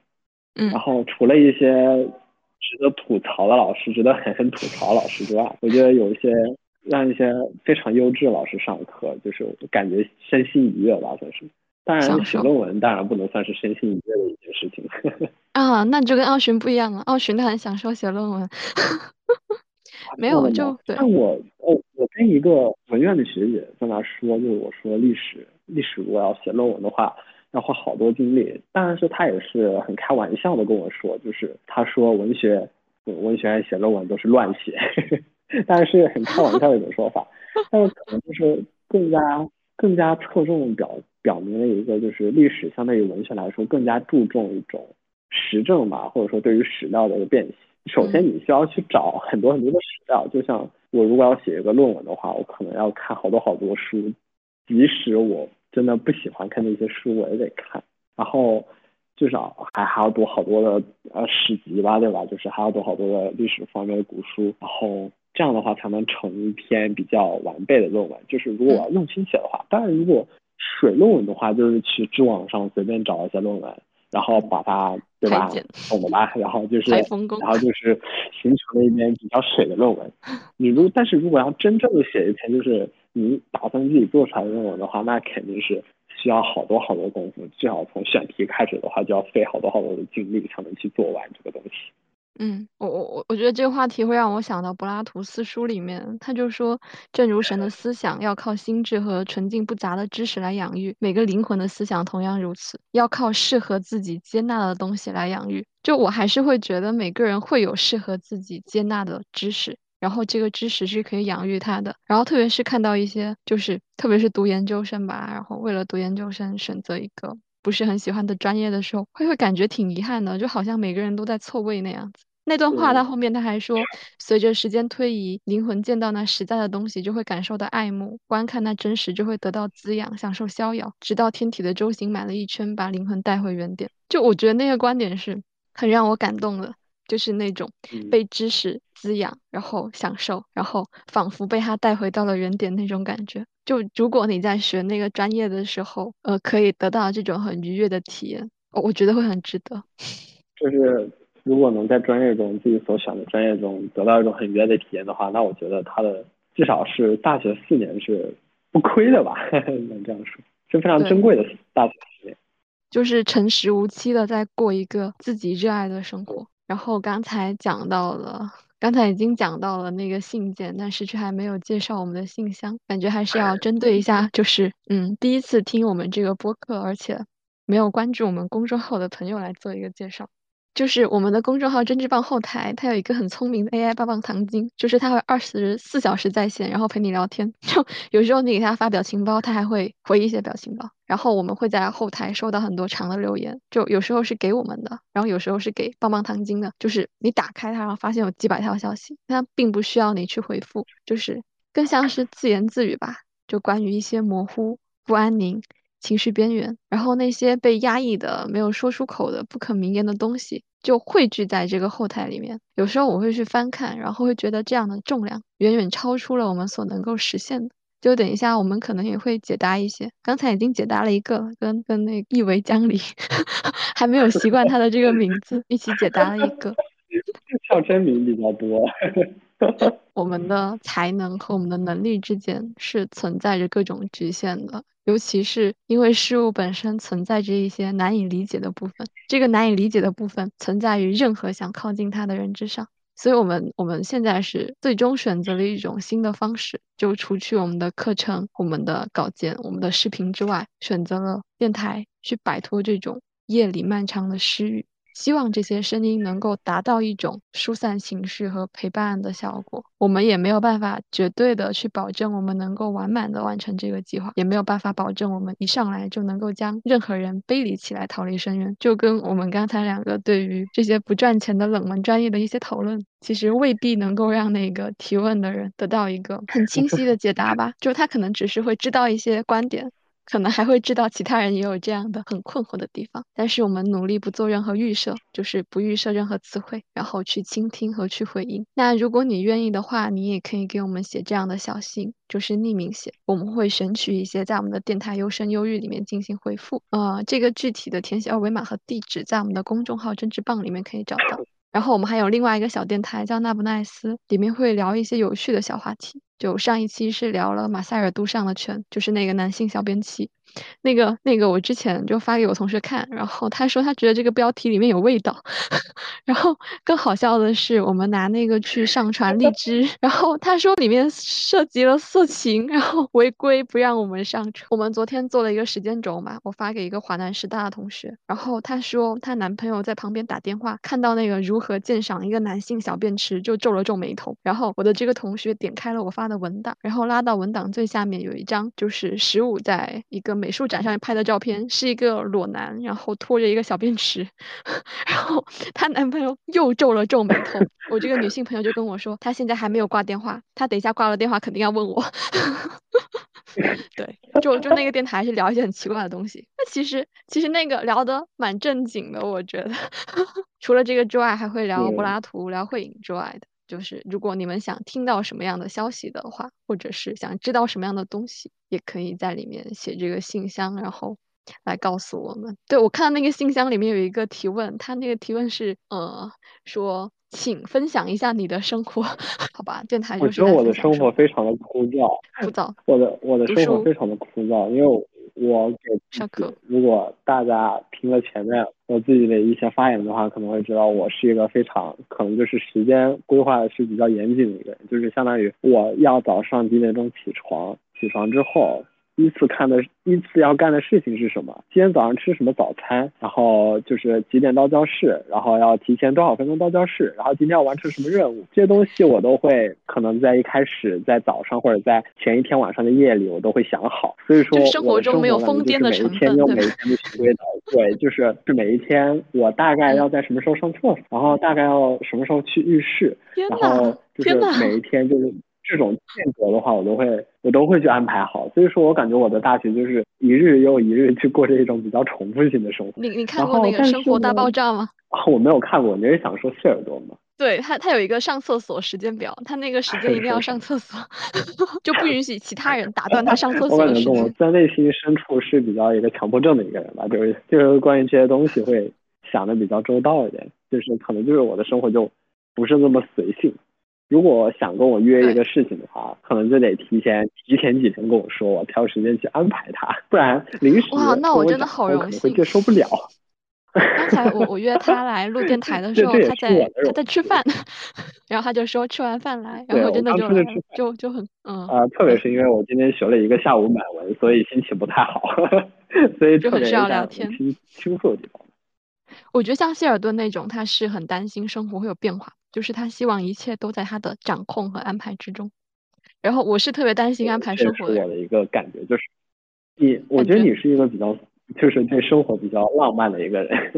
Speaker 1: 嗯，
Speaker 2: 然后除了一些。值得吐槽的老师，值得狠狠吐槽老师之外，我觉得有一些让一些非常优质老师上课，就是感觉身心愉悦吧，算是。当然，写论文当然不能算是身心愉悦的一件事情。[LAUGHS]
Speaker 1: 啊，那你就跟奥巡不一样了。奥巡他很享受写论文。没有就对。
Speaker 2: 但我哦，我跟一个文院的学姐在那说，就是我说历史历史如果要写论文的话。要花好多精力，但是他也是很开玩笑的跟我说，就是他说文学文学写论文都是乱写，[LAUGHS] 但是很开玩笑的一种说法，但是可能就是更加更加侧重表表明了一个就是历史相对于文学来说更加注重一种实证吧，或者说对于史料的一个辨析。首先你需要去找很多很多的史料，就像我如果要写一个论文的话，我可能要看好多好多书，即使我。真的不喜欢看那些书，我也得看。然后至少还还要读好多的呃史籍吧，对吧？就是还要读好多的历史方面的古书。然后这样的话才能成一篇比较完备的论文。就是如果我要用心写的话，当然如果水论文的话，就是去知网上随便找一些论文，然后把它对吧？懂了吧？然后就是，然后就是形成了一篇比较水的论文。[LAUGHS] 你如但是如果要真正的写一篇就是你打算自己做出来论文的话，那肯定是需要好多好多功夫，最好从选题开始的话就要费好多好多的精力才能去做完这个东西。
Speaker 1: 嗯，我我我我觉得这个话题会让我想到柏拉图四书里面，他就说，正如神的思想要靠心智和纯净不杂的知识来养育，每个灵魂的思想同样如此，要靠适合自己接纳的东西来养育。就我还是会觉得每个人会有适合自己接纳的知识，然后这个知识是可以养育他的。然后特别是看到一些，就是特别是读研究生吧，然后为了读研究生选择一个。不是很喜欢的专业的时候，会会感觉挺遗憾的，就好像每个人都在错位那样子。那段话他后面他还说，随着时间推移，灵魂见到那实在的东西，就会感受到爱慕；观看那真实，就会得到滋养，享受逍遥，直到天体的周行满了一圈，把灵魂带回原点。就我觉得那个观点是很让我感动的。就是那种被知识滋养，然后享受，然后仿佛被他带回到了原点那种感觉。就如果你在学那个专业的时候，呃，可以得到这种很愉悦的体验，我觉得会很值得。[LAUGHS]
Speaker 2: 就是如果能在专业中自己所选的专业中得到一种很愉悦的体验的话，那我觉得他的至少是大学四年是不亏的吧？[LAUGHS] 能这样说，是非常珍贵的大学四年。
Speaker 1: 就是诚实无欺的在过一个自己热爱的生活。然后刚才讲到了，刚才已经讲到了那个信件，但是却还没有介绍我们的信箱，感觉还是要针对一下，就是嗯，第一次听我们这个播客，而且没有关注我们公众号的朋友来做一个介绍。就是我们的公众号“真知棒”后台，它有一个很聪明的 AI 棒棒糖精，就是它会二十四小时在线，然后陪你聊天。[LAUGHS] 就有时候你给它发表情包，它还会回一些表情包。然后我们会在后台收到很多长的留言，就有时候是给我们的，然后有时候是给棒棒糖精的。就是你打开它，然后发现有几百条消息，它并不需要你去回复，就是更像是自言自语吧，就关于一些模糊、不安宁。情绪边缘，然后那些被压抑的、没有说出口的、不可名言的东西，就汇聚在这个后台里面。有时候我会去翻看，然后会觉得这样的重量远远超出了我们所能够实现的。就等一下，我们可能也会解答一些。刚才已经解答了一个，跟跟那意为江离，[LAUGHS] 还没有习惯他的这个名字，一起解答了一个。[LAUGHS]
Speaker 2: 叫真名比较多。[LAUGHS]
Speaker 1: 我们的才能和我们的能力之间是存在着各种局限的。尤其是因为事物本身存在着一些难以理解的部分，这个难以理解的部分存在于任何想靠近它的人之上。所以，我们我们现在是最终选择了一种新的方式，就除去我们的课程、我们的稿件、我们的视频之外，选择了电台，去摆脱这种夜里漫长的失语。希望这些声音能够达到一种疏散情绪和陪伴的效果。我们也没有办法绝对的去保证我们能够完满的完成这个计划，也没有办法保证我们一上来就能够将任何人背离起来逃离深渊。就跟我们刚才两个对于这些不赚钱的冷门专业的一些讨论，其实未必能够让那个提问的人得到一个很清晰的解答吧。就他可能只是会知道一些观点。可能还会知道其他人也有这样的很困惑的地方，但是我们努力不做任何预设，就是不预设任何词汇，然后去倾听和去回应。那如果你愿意的话，你也可以给我们写这样的小信，就是匿名写，我们会选取一些在我们的电台优声优育里面进行回复。呃，这个具体的填写二维码和地址在我们的公众号“针织棒”里面可以找到。然后我们还有另外一个小电台叫“那不奈斯”，里面会聊一些有趣的小话题。就上一期是聊了马塞尔杜尚的圈，就是那个男性小便器，那个那个我之前就发给我同学看，然后他说他觉得这个标题里面有味道，[LAUGHS] 然后更好笑的是我们拿那个去上传荔枝，[LAUGHS] 然后他说里面涉及了色情，然后违规不让我们上传。我们昨天做了一个时间轴嘛，我发给一个华南师大的同学，然后他说她男朋友在旁边打电话，看到那个如何鉴赏一个男性小便池就皱了皱眉头，然后我的这个同学点开了我发。的文档，然后拉到文档最下面有一张，就是十五在一个美术展上拍的照片，是一个裸男，然后拖着一个小便池，[LAUGHS] 然后她男朋友又皱了皱眉头。我这个女性朋友就跟我说，她现在还没有挂电话，她等一下挂了电话肯定要问我。[LAUGHS] 对，就就那个电台是聊一些很奇怪的东西，那其实其实那个聊的蛮正经的，我觉得。[LAUGHS] 除了这个之外，还会聊柏拉图、聊慧影之外的。就是如果你们想听到什么样的消息的话，或者是想知道什么样的东西，也可以在里面写这个信箱，然后来告诉我们。对我看到那个信箱里面有一个提问，他那个提问是呃说，请分享一下你的生活，[LAUGHS] 好吧？电台就是
Speaker 2: 我觉得我的生活非常的枯燥，
Speaker 1: 枯燥。
Speaker 2: 我的我的生活非常的枯燥，因为我给
Speaker 1: 上课。
Speaker 2: 如果大家听了前面我自己的一些发言的话，可能会知道我是一个非常可能就是时间规划是比较严谨的一个人，就是相当于我要早上几点钟起床，起床之后。依次看的第一次要干的事情是什么？今天早上吃什么早餐？然后就是几点到教室？然后要提前多少分钟到教室？然后今天要完成什么任务？这些东西我都会可能在一开始在早上或者在前一天晚上的夜里我都会想好。所以说，
Speaker 1: 生活中没有疯癫的
Speaker 2: 成分，每一天有每一天的循规蹈对，[LAUGHS] 就是是每一天我大概要在什么时候上厕所，然后大概要什么时候去浴室，然后就是每一天就是。这种间隔的话，我都会我都会去安排好，所以说我感觉我的大学就是一日又一日去过着一种比较重复性的生活。
Speaker 1: 你你看过那个《生活大爆炸》吗？
Speaker 2: 啊，[LAUGHS] 我没有看过。你是想说谢耳朵吗？
Speaker 1: 对他，他有一个上厕所时间表，他那个时间一定要上厕所，[LAUGHS] 就不允许其他人打断他上厕所的时间。我
Speaker 2: 感觉我在内心深处是比较一个强迫症的一个人吧，就是就是关于这些东西会想的比较周到一点，就是可能就是我的生活就不是那么随性。如果想跟我约一个事情的话，可能就得提前提前几天跟我说，我挑时间去安排他，[LAUGHS] 不然临时
Speaker 1: 哇，那我真的好荣幸，
Speaker 2: 会接受不了。[LAUGHS]
Speaker 1: 刚才我我约他来录电台的时候，他在他在吃饭，[LAUGHS] 然后他就说吃完饭来，然后真的就就就很嗯
Speaker 2: 啊，特别是因为我今天学了一个下午满文，所以心情不太好，所以
Speaker 1: 就很需要聊天
Speaker 2: 倾倾诉的地方。
Speaker 1: 我觉得像希尔顿那种，他是很担心生活会有变化。就是他希望一切都在他的掌控和安排之中，然后我是特别担心安排生活
Speaker 2: 的。我的一个感觉就是，你我觉得你是一个比较就是对生活比较浪漫的一个人，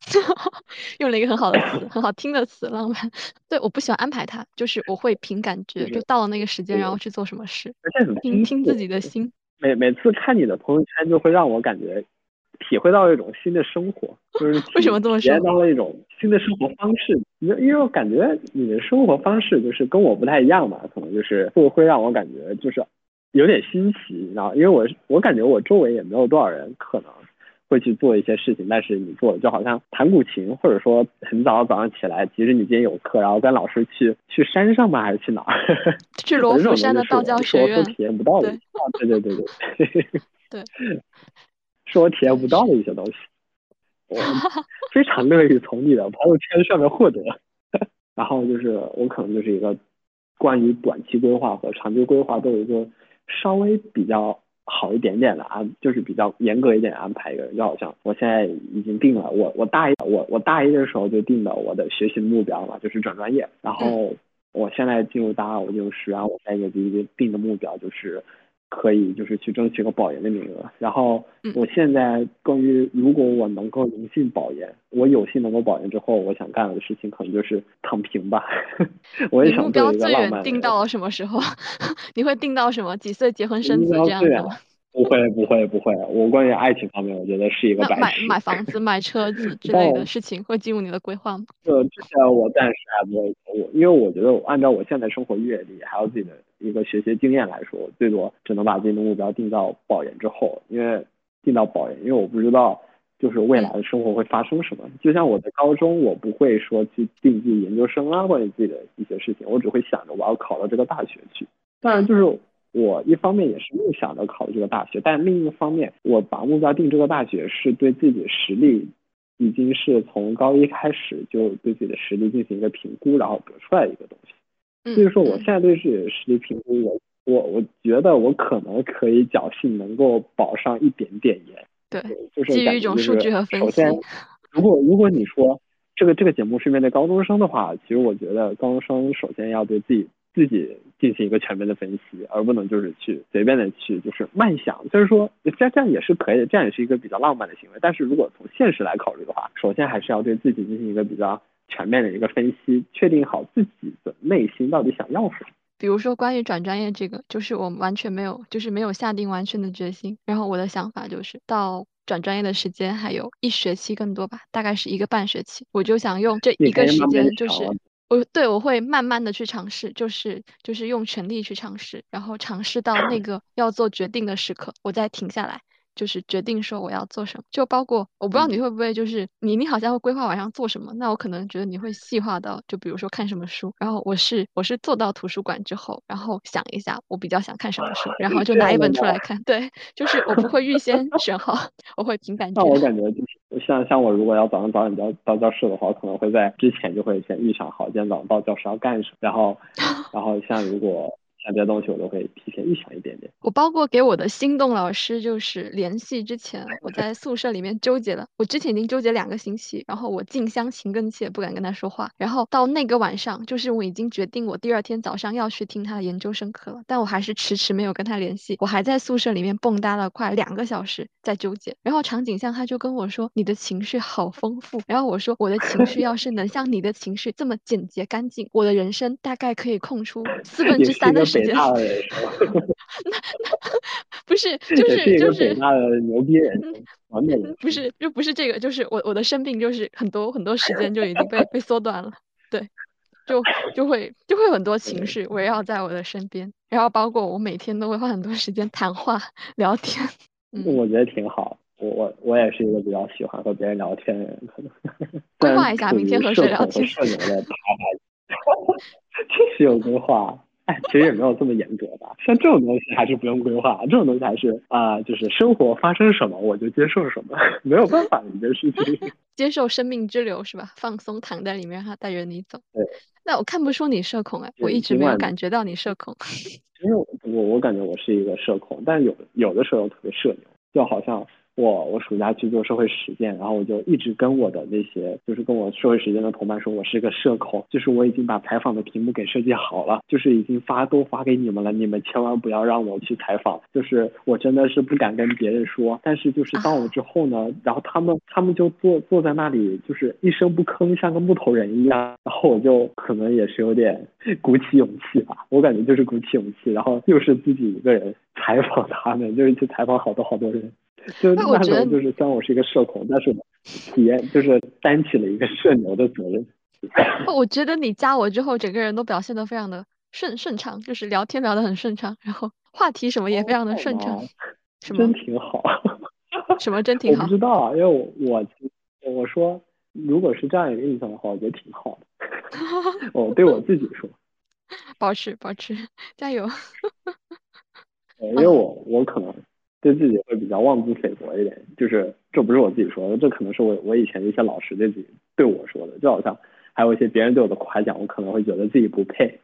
Speaker 2: [LAUGHS]
Speaker 1: 用了一个很好的词，[LAUGHS] 很好听的词，浪漫。对，我不喜欢安排他，就是我会凭感觉，就到了那个时间，然后去做什么事，听听自己的心。
Speaker 2: 每每次看你的朋友圈，就会让我感觉。体会到一种新的生活，[LAUGHS] 就是
Speaker 1: 为什么这么说？
Speaker 2: 体验到了一种新的生活方式。因为因为我感觉你的生活方式就是跟我不太一样嘛，可能就是会会让我感觉就是有点新奇，你知道？因为我我感觉我周围也没有多少人可能会去做一些事情，但是你做就好像弹古琴，或者说很早早上起来，即使你今天有课，然后跟老师去去山上吗？还是 [LAUGHS] 去哪？
Speaker 1: 去罗浮山的道教学院。
Speaker 2: 体验不到的。对对对
Speaker 1: 对。对。[LAUGHS]
Speaker 2: 是我体验不到的一些东西，我非常乐意从你的朋友圈上面获得。然后就是我可能就是一个关于短期规划和长期规划都有一个稍微比较好一点点的安，就是比较严格一点安排一个人。就好像我现在已经定了，我我大一我我大一的时候就定了我的学习目标嘛，就是转专业。然后我现在进入大二，我就是然后我下一个第一个定的目标就是。可以，就是去争取个保研的名额。然后，我现在关于如果我能够荣幸保研，我有幸能够保研之后，我想干的事情可能就是躺平吧。[LAUGHS] 我也想做一个浪漫。
Speaker 1: 定到了什么时候？[LAUGHS] 你会定到什么？几岁结婚生子这样子吗？
Speaker 2: 不会，不会，不会。我关于爱情方面，我觉得是一个白
Speaker 1: 买买房子、买车子之类的事情会进入你的规划吗？
Speaker 2: 就之前我暂时还不会，我因为我觉得按照我现在生活阅历，还有自己的一个学习经验来说，我最多只能把自己的目标定到保研之后。因为定到保研，因为我不知道就是未来的生活会发生什么。就像我在高中，我不会说去定自己研究生啊，或者自己的一些事情，我只会想着我要考到这个大学去。当然就是。我一方面也是梦想着考这个大学，但另一方面，我把目标定这个大学是对自己的实力，已经是从高一开始就对自己的实力进行一个评估，然后得出来一个东西。所以说，我现在对自己的实力评估，我我我觉得我可能可以侥幸能够保上一点点研。
Speaker 1: 对，
Speaker 2: 就是
Speaker 1: 基于一种数据和分析。
Speaker 2: 首先，如果如果你说这个这个节目是面对高中生的话，其实我觉得高中生首先要对自己。自己进行一个全面的分析，而不能就是去随便的去就是慢想。就是说这这样也是可以的，这样也是一个比较浪漫的行为。但是如果从现实来考虑的话，首先还是要对自己进行一个比较全面的一个分析，确定好自己的内心到底想要什么。
Speaker 1: 比如说关于转专业这个，就是我完全没有，就是没有下定完全的决心。然后我的想法就是到转专业的时间还有一学期更多吧，大概是一个半学期，我就想用这一个时间就是。我对我会慢慢的去尝试，就是就是用全力去尝试，然后尝试到那个要做决定的时刻，我再停下来，就是决定说我要做什么。就包括我不知道你会不会，就是你你好像会规划晚上做什么，那我可能觉得你会细化到，就比如说看什么书。然后我是我是坐到图书馆之后，然后想一下我比较想看什么书，然后就 [LAUGHS] 拿一本出来看。[LAUGHS] 对，就是我不会预先选好，我会凭感觉。
Speaker 2: 那我感觉就是像像我如果要早上早点到到教室的话，我可能会在之前就会先预想好今天早上到教室要干什么，然后然后像如果。像这些东西我都会提前预想一点点。
Speaker 1: 我包括给我的心动老师，就是联系之前，我在宿舍里面纠结了。我之前已经纠结两个星期，然后我近乡情更切，不敢跟他说话。然后到那个晚上，就是我已经决定我第二天早上要去听他的研究生课了，但我还是迟迟没有跟他联系。我还在宿舍里面蹦跶了快两个小时，在纠结。然后场景下他就跟我说：“你的情绪好丰富。”然后我说：“我的情绪要是能像你的情绪这么简洁干净，我的人生大概可以空出四分之三的时时间。” [LAUGHS] 那那不是，就是就是
Speaker 2: 北大的牛逼人，完美人。
Speaker 1: 不是，就不是这个，就是我我的生病就是很多很多时间就已经被 [LAUGHS] 被缩短了，对，就就会就会很多情绪围绕在我的身边，然后包括我每天都会花很多时间谈话聊天。嗯，
Speaker 2: 我觉得挺好，我我我也是一个比较喜欢和别人聊天的人，可能 [LAUGHS]
Speaker 1: 规划一下明天和谁聊天。
Speaker 2: 社牛的爬爬，确实有规划。[LAUGHS] 哎，其实也没有这么严格吧。像这种东西还是不用规划，这种东西还是啊，就是生活发生什么我就接受什么，[LAUGHS] 没有办法的一件事情。[LAUGHS]
Speaker 1: 接受生命之流是吧？放松，躺在里面，它带着你走。
Speaker 2: 对。
Speaker 1: 那我看不出你社恐哎，我一直没有感觉到你社恐。
Speaker 2: 因为我我感觉我是一个社恐，但有有的时候特别社牛，就好像。我我暑假去做社会实践，然后我就一直跟我的那些，就是跟我社会实践的同伴说，我是个社恐，就是我已经把采访的题目给设计好了，就是已经发都发给你们了，你们千万不要让我去采访，就是我真的是不敢跟别人说，但是就是到了之后呢，然后他们他们就坐坐在那里，就是一声不吭，像个木头人一样，然后我就可能也是有点鼓起勇气吧，我感觉就是鼓起勇气，然后又是自己一个人采访他们，就是去采访好多好多人。就那种就是，虽然我是一个社恐，但是体验就是担起了一个社牛的责任。
Speaker 1: 我觉得你加我之后，整个人都表现的非常的顺顺畅，就是聊天聊得很顺畅，然后话题什么也非常的顺畅。
Speaker 2: 什么真挺好。
Speaker 1: 什么真挺好？
Speaker 2: 我不知道啊，因为我我我说，如果是这样一个印象的话，我觉得挺好的。[LAUGHS] 我对我自己说，
Speaker 1: 保持保持，加油。[LAUGHS]
Speaker 2: 因为我我可能。对自己会比较妄自菲薄一点，就是这不是我自己说的，这可能是我我以前的一些老师对自己对我说的，就好像还有一些别人对我的夸奖，我可能会觉得自己不配。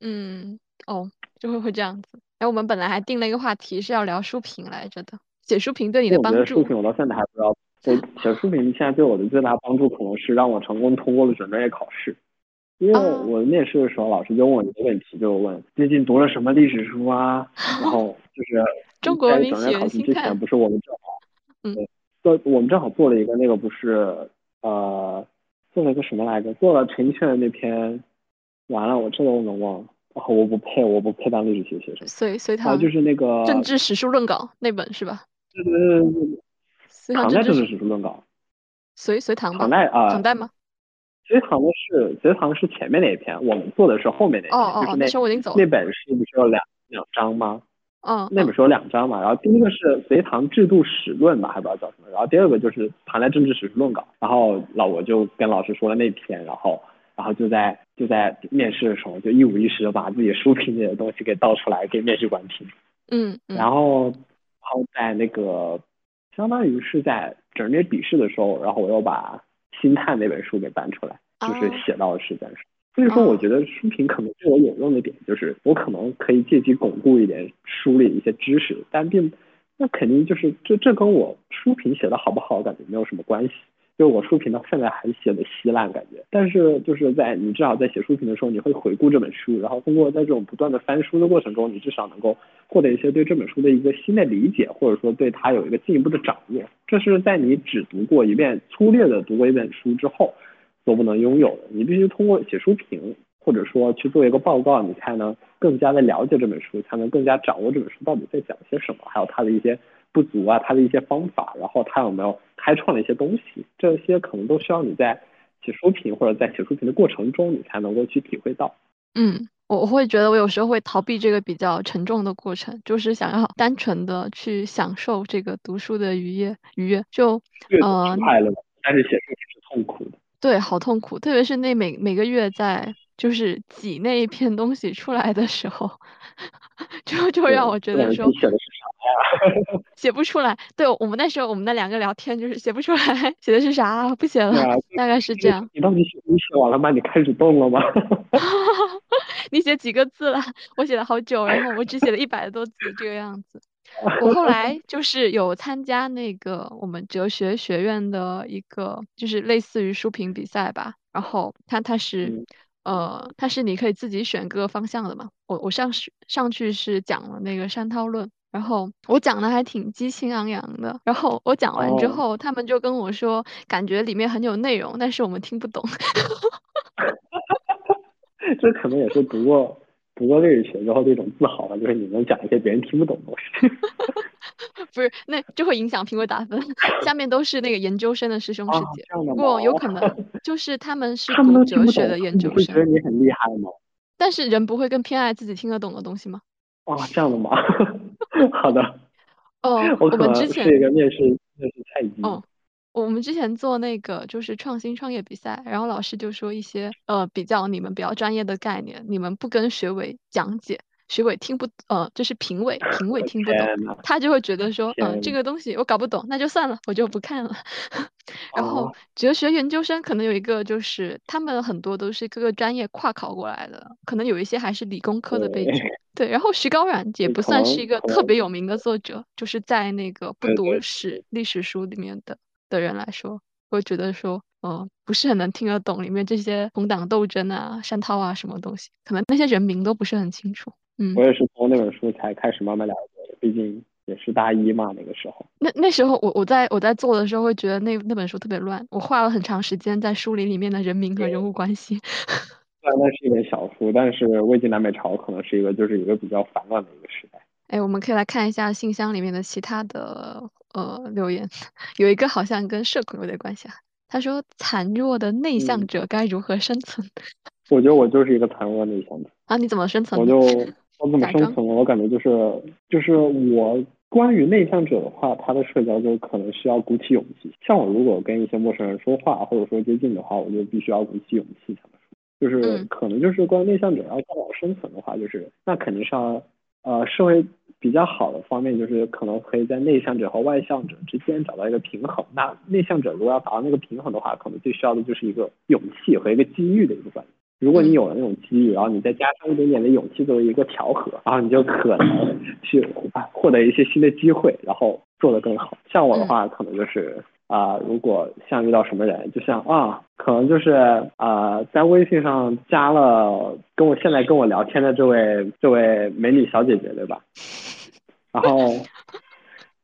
Speaker 1: 嗯，哦，就会会这样子。哎，我们本来还定了一个话题是要聊书评来着的，写书评对你的帮助。
Speaker 2: 我觉得书评我到现在还不知道，我 [LAUGHS] 写书评现在对我的最大帮助可能是让我成功通过了准专业考试。因为我面试的时候，老师就问我一个问题，就问最近读了什么历史书啊，然后就是
Speaker 1: 中国
Speaker 2: 在转业考试之前，不是我们正好，嗯，做我们正好做了一个那个不是呃做了一个什么来着？做了陈奕迅的那篇，完了我这都能忘，然后我不配，我不配当历史学学生。
Speaker 1: 隋隋唐
Speaker 2: 就是那个
Speaker 1: 政治史书论稿那本是吧？
Speaker 2: 对对对对对，唐代政治史书论稿，
Speaker 1: 隋隋唐
Speaker 2: 唐代啊，
Speaker 1: 唐代吗？
Speaker 2: 隋唐的是隋唐是前面那一篇，我们做的是后面那篇，就是那
Speaker 1: 时候我已经走了。
Speaker 2: 那本是不是有两两章吗？
Speaker 1: 嗯，
Speaker 2: 那本书有两章嘛，然后第一个是隋唐制度史论吧，还不知道叫什么，然后第二个就是唐代政治史书论稿，然后老我就跟老师说了那篇，然后然后就在就在面试的时候就一五一十的把自己书评里的东西给倒出来给面试官听，
Speaker 1: 嗯，
Speaker 2: 然后然后在那个相当于是在整理笔试的时候，然后我又把。心探那本书给搬出来，就是写到了实战上。所以说，我觉得书评可能对我有用的点，就是我可能可以借机巩固一点书里一些知识，但并那肯定就是这这跟我书评写的好不好，感觉没有什么关系。就是我书评到现在还写的稀烂，感觉。但是就是在你至少在写书评的时候，你会回顾这本书，然后通过在这种不断的翻书的过程中，你至少能够获得一些对这本书的一个新的理解，或者说对它有一个进一步的掌握。这是在你只读过一遍、粗略的读过一本书之后所不能拥有的。你必须通过写书评，或者说去做一个报告，你才能更加的了解这本书，才能更加掌握这本书到底在讲些什么，还有它的一些。不足啊，它的一些方法，然后它有没有开创的一些东西，这些可能都需要你在写书评或者在写书评的过程中，你才能够去体会到。
Speaker 1: 嗯，我我会觉得我有时候会逃避这个比较沉重的过程，就是想要单纯的去享受这个读书的愉悦愉悦，就呃
Speaker 2: 快乐，但是写书是痛苦的。
Speaker 1: 对，好痛苦，特别是那每每个月在就是挤那一片东西出来的时候，[LAUGHS] 就就让我觉得说
Speaker 2: 写的是啥呀？[LAUGHS]
Speaker 1: 写不出来。对我们那时候我们那两个聊天就是写不出来，[LAUGHS] 写的是啥？不写了，大概是这样。
Speaker 2: 你到底写你写完了吗？你开始动了吗？
Speaker 1: 你写几个字了？我写了好久，然后我只写了一百多字这个样子。我后 [LAUGHS] 来就是有参加那个我们哲学学院的一个，就是类似于书评比赛吧。然后它它是，呃，它是你可以自己选各个方向的嘛。我我上去上去是讲了那个山涛论，然后我讲的还挺激情昂扬的。然后我讲完之后，他们就跟我说，感觉里面很有内容，但是我们听不懂。[LAUGHS] [LAUGHS]
Speaker 2: 这可能也是读过。读过历史学之后的一种自豪吧，就是你能讲一些别人听不懂的东西。[LAUGHS]
Speaker 1: 不是，那就会影响评委打分。下面都是那个研究生的师兄师姐，不过有可能 [LAUGHS] 就是他们是读哲学的研究生。
Speaker 2: 你觉得你很厉害吗？[LAUGHS]
Speaker 1: 但是人不会更偏爱自己听得懂的东西吗？
Speaker 2: 哦，这样的吗？好的。
Speaker 1: 哦，
Speaker 2: 我
Speaker 1: 们之前
Speaker 2: 是一个面试面试菜鸡。
Speaker 1: 哦。我们之前做那个就是创新创业比赛，然后老师就说一些呃比较你们比较专业的概念，你们不跟学委讲解，学委听不呃就是评委评委听不懂，他就会觉得说嗯这个东西我搞不懂，那就算了，我就不看了。[LAUGHS] 然后哲学研究生可能有一个就是他们很多都是各个专业跨考过来的，可能有一些还是理工科的背景。对，然后徐高冉也不算是一个特别有名的作者，就是在那个不读史历史书里面的。的人来说，会觉得说，嗯，不是很能听得懂里面这些同党斗争啊、山涛啊什么东西，可能那些人名都不是很清楚。嗯，
Speaker 2: 我也是从那本书才开始慢慢了解的，毕竟也是大一嘛，那个时候。
Speaker 1: 那那时候我我在我在做的时候，会觉得那那本书特别乱，我花了很长时间在梳理里面的人名和人物关系。[LAUGHS]
Speaker 2: 虽然那是一本小书，但是魏晋南北朝可能是一个就是一个比较繁乱的一个时代。
Speaker 1: 哎，我们可以来看一下信箱里面的其他的呃留言，有一个好像跟社恐有点关系啊。他说：“孱弱的内向者该如何生存？” [LAUGHS]
Speaker 2: 我觉得我就是一个孱弱内向者
Speaker 1: 啊！你怎么生存？
Speaker 2: 我就我怎么生存？我感觉就是就是我关于内向者的话，他的社交就可能需要鼓起勇气。像我如果跟一些陌生人说话或者说接近的话，我就必须要鼓起勇气才能说。就是可能就是关于内向者要更好生存的话，就是那肯定是要呃社会。比较好的方面就是可能可以在内向者和外向者之间找到一个平衡。那内向者如果要达到那个平衡的话，可能最需要的就是一个勇气和一个机遇的一个关系。如果你有了那种机遇，然后你再加上一点点的勇气作为一个调和，然后你就可能去获得一些新的机会，然后做得更好。像我的话，可能就是。啊，如果像遇到什么人，就像啊，可能就是啊，在微信上加了跟我现在跟我聊天的这位这位美女小姐姐，对吧？然后，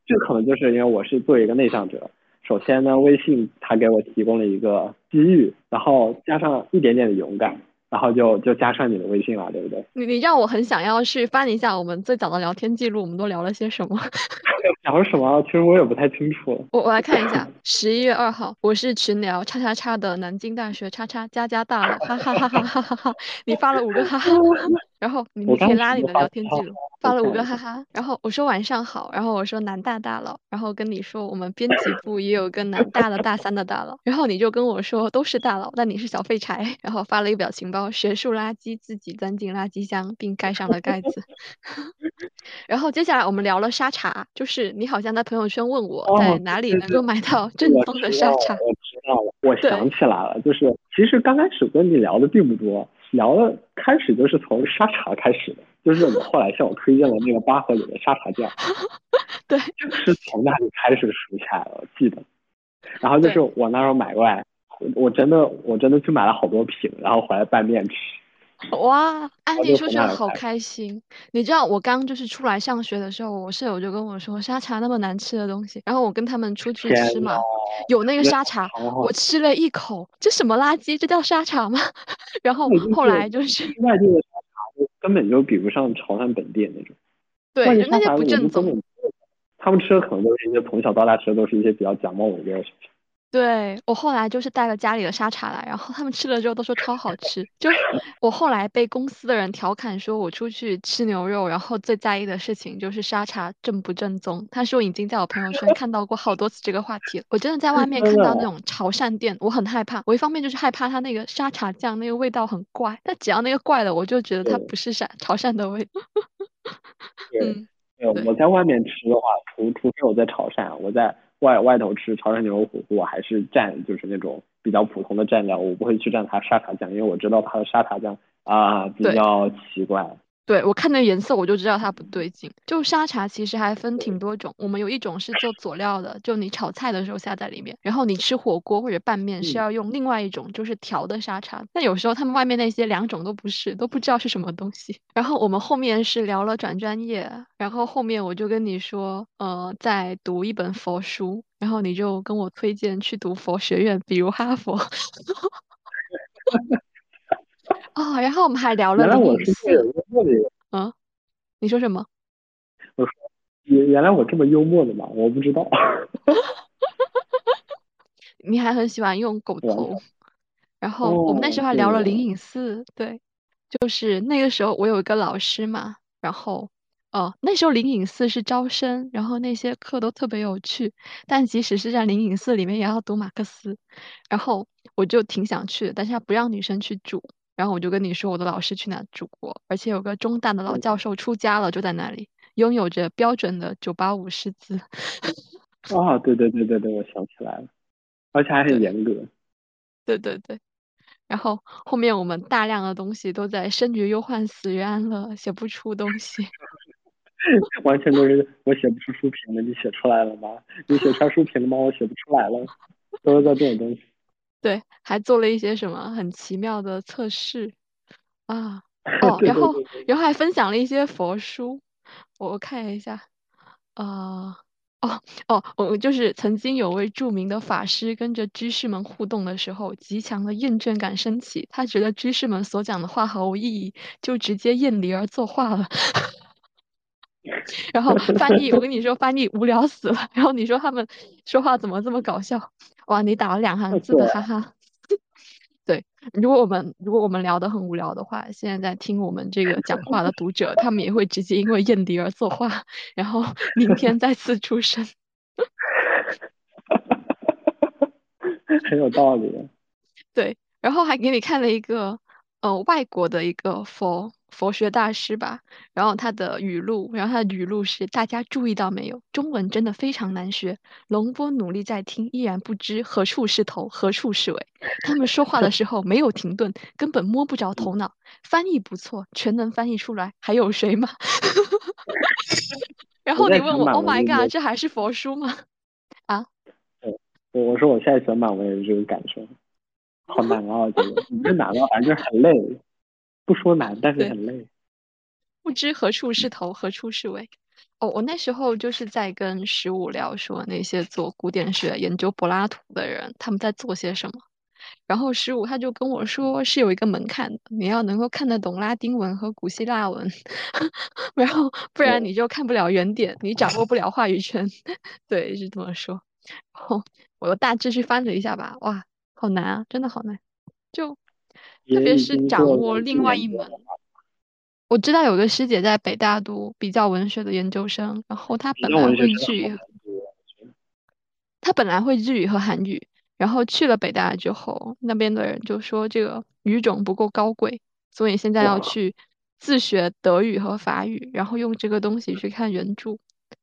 Speaker 2: 这可能就是因为我是作为一个内向者，首先呢，微信它给我提供了一个机遇，然后加上一点点的勇敢。然后就就加上你的微信了，对不对？
Speaker 1: 你你让我很想要去翻一下我们最早的聊天记录，我们都聊了些什么？[LAUGHS]
Speaker 2: 聊什么？其实我也不太清楚。[LAUGHS]
Speaker 1: 我我来看一下，十一月二号，我是群聊叉叉叉的南京大学叉叉加加大佬，哈哈哈哈哈哈哈！你发了五个哈哈。[LAUGHS] 然后你你可以拉你的聊天记录，发了五个哈哈。然后我说晚上好，然后我说南大大佬，然后跟你说我们编辑部也有个南大的大三的大佬，然后你就跟我说都是大佬，但你是小废柴，[LAUGHS] 然后发了一个表情包，学术垃圾自己钻进垃圾箱并盖上了盖子。[LAUGHS] 然后接下来我们聊了沙茶，就是你好像在朋友圈问我在哪里能够买到正宗的沙茶。
Speaker 2: 我知道了，我想起来了，就是其实刚开始跟你聊的并不多。聊的，开始就是从沙茶开始的，就是我后来向我推荐了那个八合里的沙茶酱，[LAUGHS]
Speaker 1: 对，
Speaker 2: 是从那里开始熟起来了，我记得。然后就是我那时候买过来，我真的我真的去买了好多瓶，然后回来拌面吃。[LAUGHS]
Speaker 1: 哇，安迪说出来好开心。你知道我刚就是出来上学的时候，我舍友就跟我说沙茶那么难吃的东西，然后我跟他们出去吃嘛，有那个沙茶，我吃了一口，这什么垃圾？这叫沙茶吗？[LAUGHS] 然后后来就是
Speaker 2: 外地的沙茶根本就比不上潮汕本地的那种。[LAUGHS]
Speaker 1: 对，那些不正宗。
Speaker 2: 他们吃的可能都是一些从小到大吃的都是一些比较假冒伪劣的沙茶。
Speaker 1: 对我后来就是带了家里的沙茶来，然后他们吃了之后都说超好吃。就我后来被公司的人调侃说，我出去吃牛肉，然后最在意的事情就是沙茶正不正宗。他说已经在我朋友圈看到过好多次这个话题了。我真的在外面看到那种潮汕店，我很害怕。我一方面就是害怕它那个沙茶酱那个味道很怪，但只要那个怪了，我就觉得它不是汕潮汕的味道。[LAUGHS]
Speaker 2: 嗯，我在外面吃的话，除除非我在潮汕，我在。外外头吃潮汕牛肉火锅，还是蘸就是那种比较普通的蘸料，我不会去蘸它沙茶酱，因为我知道它的沙茶酱啊比较奇怪。
Speaker 1: 对我看那颜色，我就知道它不对劲。就沙茶其实还分挺多种，我们有一种是做佐料的，就你炒菜的时候下在里面，然后你吃火锅或者拌面是要用另外一种，就是调的沙茶。但有时候他们外面那些两种都不是，都不知道是什么东西。然后我们后面是聊了转专业，然后后面我就跟你说，呃，在读一本佛书，然后你就跟我推荐去读佛学院，比如哈佛。[LAUGHS] 哦，然后我们还聊了灵隐寺。啊，你说什么？
Speaker 2: 我说，原原来我这么幽默的嘛？我不知道。[LAUGHS]
Speaker 1: 你还很喜欢用狗 [LAUGHS] 头。然后我们那时候还聊了灵隐寺，对，就是那个时候我有一个老师嘛，然后哦，那时候灵隐寺是招生，然后那些课都特别有趣，但即使是在灵隐寺里面也要读马克思，然后我就挺想去的，但是他不让女生去住。然后我就跟你说，我的老师去哪住过，而且有个中大的老教授出家了，就在那里，拥有着标准的九八五师资。
Speaker 2: 啊，对对对对对，我想起来了，而且还很严格。
Speaker 1: 对对对，然后后面我们大量的东西都在生于忧患，死于安乐，写不出东西。[LAUGHS]
Speaker 2: 完全都是我写不出书评了，你写出来了吗？你写出来书评了吗？我写不出来了，都是在这种东西。
Speaker 1: 对，还做了一些什么很奇妙的测试啊！[LAUGHS] 哦，然后然后还分享了一些佛书，我看一下，啊，哦哦，我就是曾经有位著名的法师跟着居士们互动的时候，极强的厌倦感升起，他觉得居士们所讲的话毫无意义，就直接厌离而作画了。然后翻译，我跟你说翻译无聊死了。然后你说他们说话怎么这么搞笑？哇，你打了两行字的，哈哈。[LAUGHS] 对，如果我们如果我们聊得很无聊的话，现在在听我们这个讲话的读者，他们也会直接因为艳迪而作画，然后明天再次出生。[LAUGHS]
Speaker 2: 很有道理。
Speaker 1: 对，然后还给你看了一个呃外国的一个佛。佛学大师吧，然后他的语录，然后他的语录是：大家注意到没有？中文真的非常难学。龙波努力在听，依然不知何处是头，何处是尾。他们说话的时候没有停顿，根本摸不着头脑。翻译不错，全能翻译出来。还有谁吗？[LAUGHS] 然后你问我，Oh my god，这还是佛书吗？啊？
Speaker 2: 我我说我现在写满文也是这个感受，好难啊！这个你这难啊，反正就是很累。不说难，但是很累。
Speaker 1: 不知何处是头，何处是尾。哦，我那时候就是在跟十五聊说那些做古典学、研究柏拉图的人他们在做些什么。然后十五他就跟我说是有一个门槛的，你要能够看得懂拉丁文和古希腊文，[LAUGHS] 然后不然你就看不了原点，你掌握不了话语权。[LAUGHS] 对，是这么说。然后我大致去翻了一下吧，哇，好难啊，真的好难，就。特别是掌握另外一门，我知道有个师姐在北大读比较文学的研究生，然后她本来会日语，她本来会日语和韩语，然后去了北大之后，那边的人就说这个语种不够高贵，所以现在要去自学德语和法语，然后用这个东西去看原著。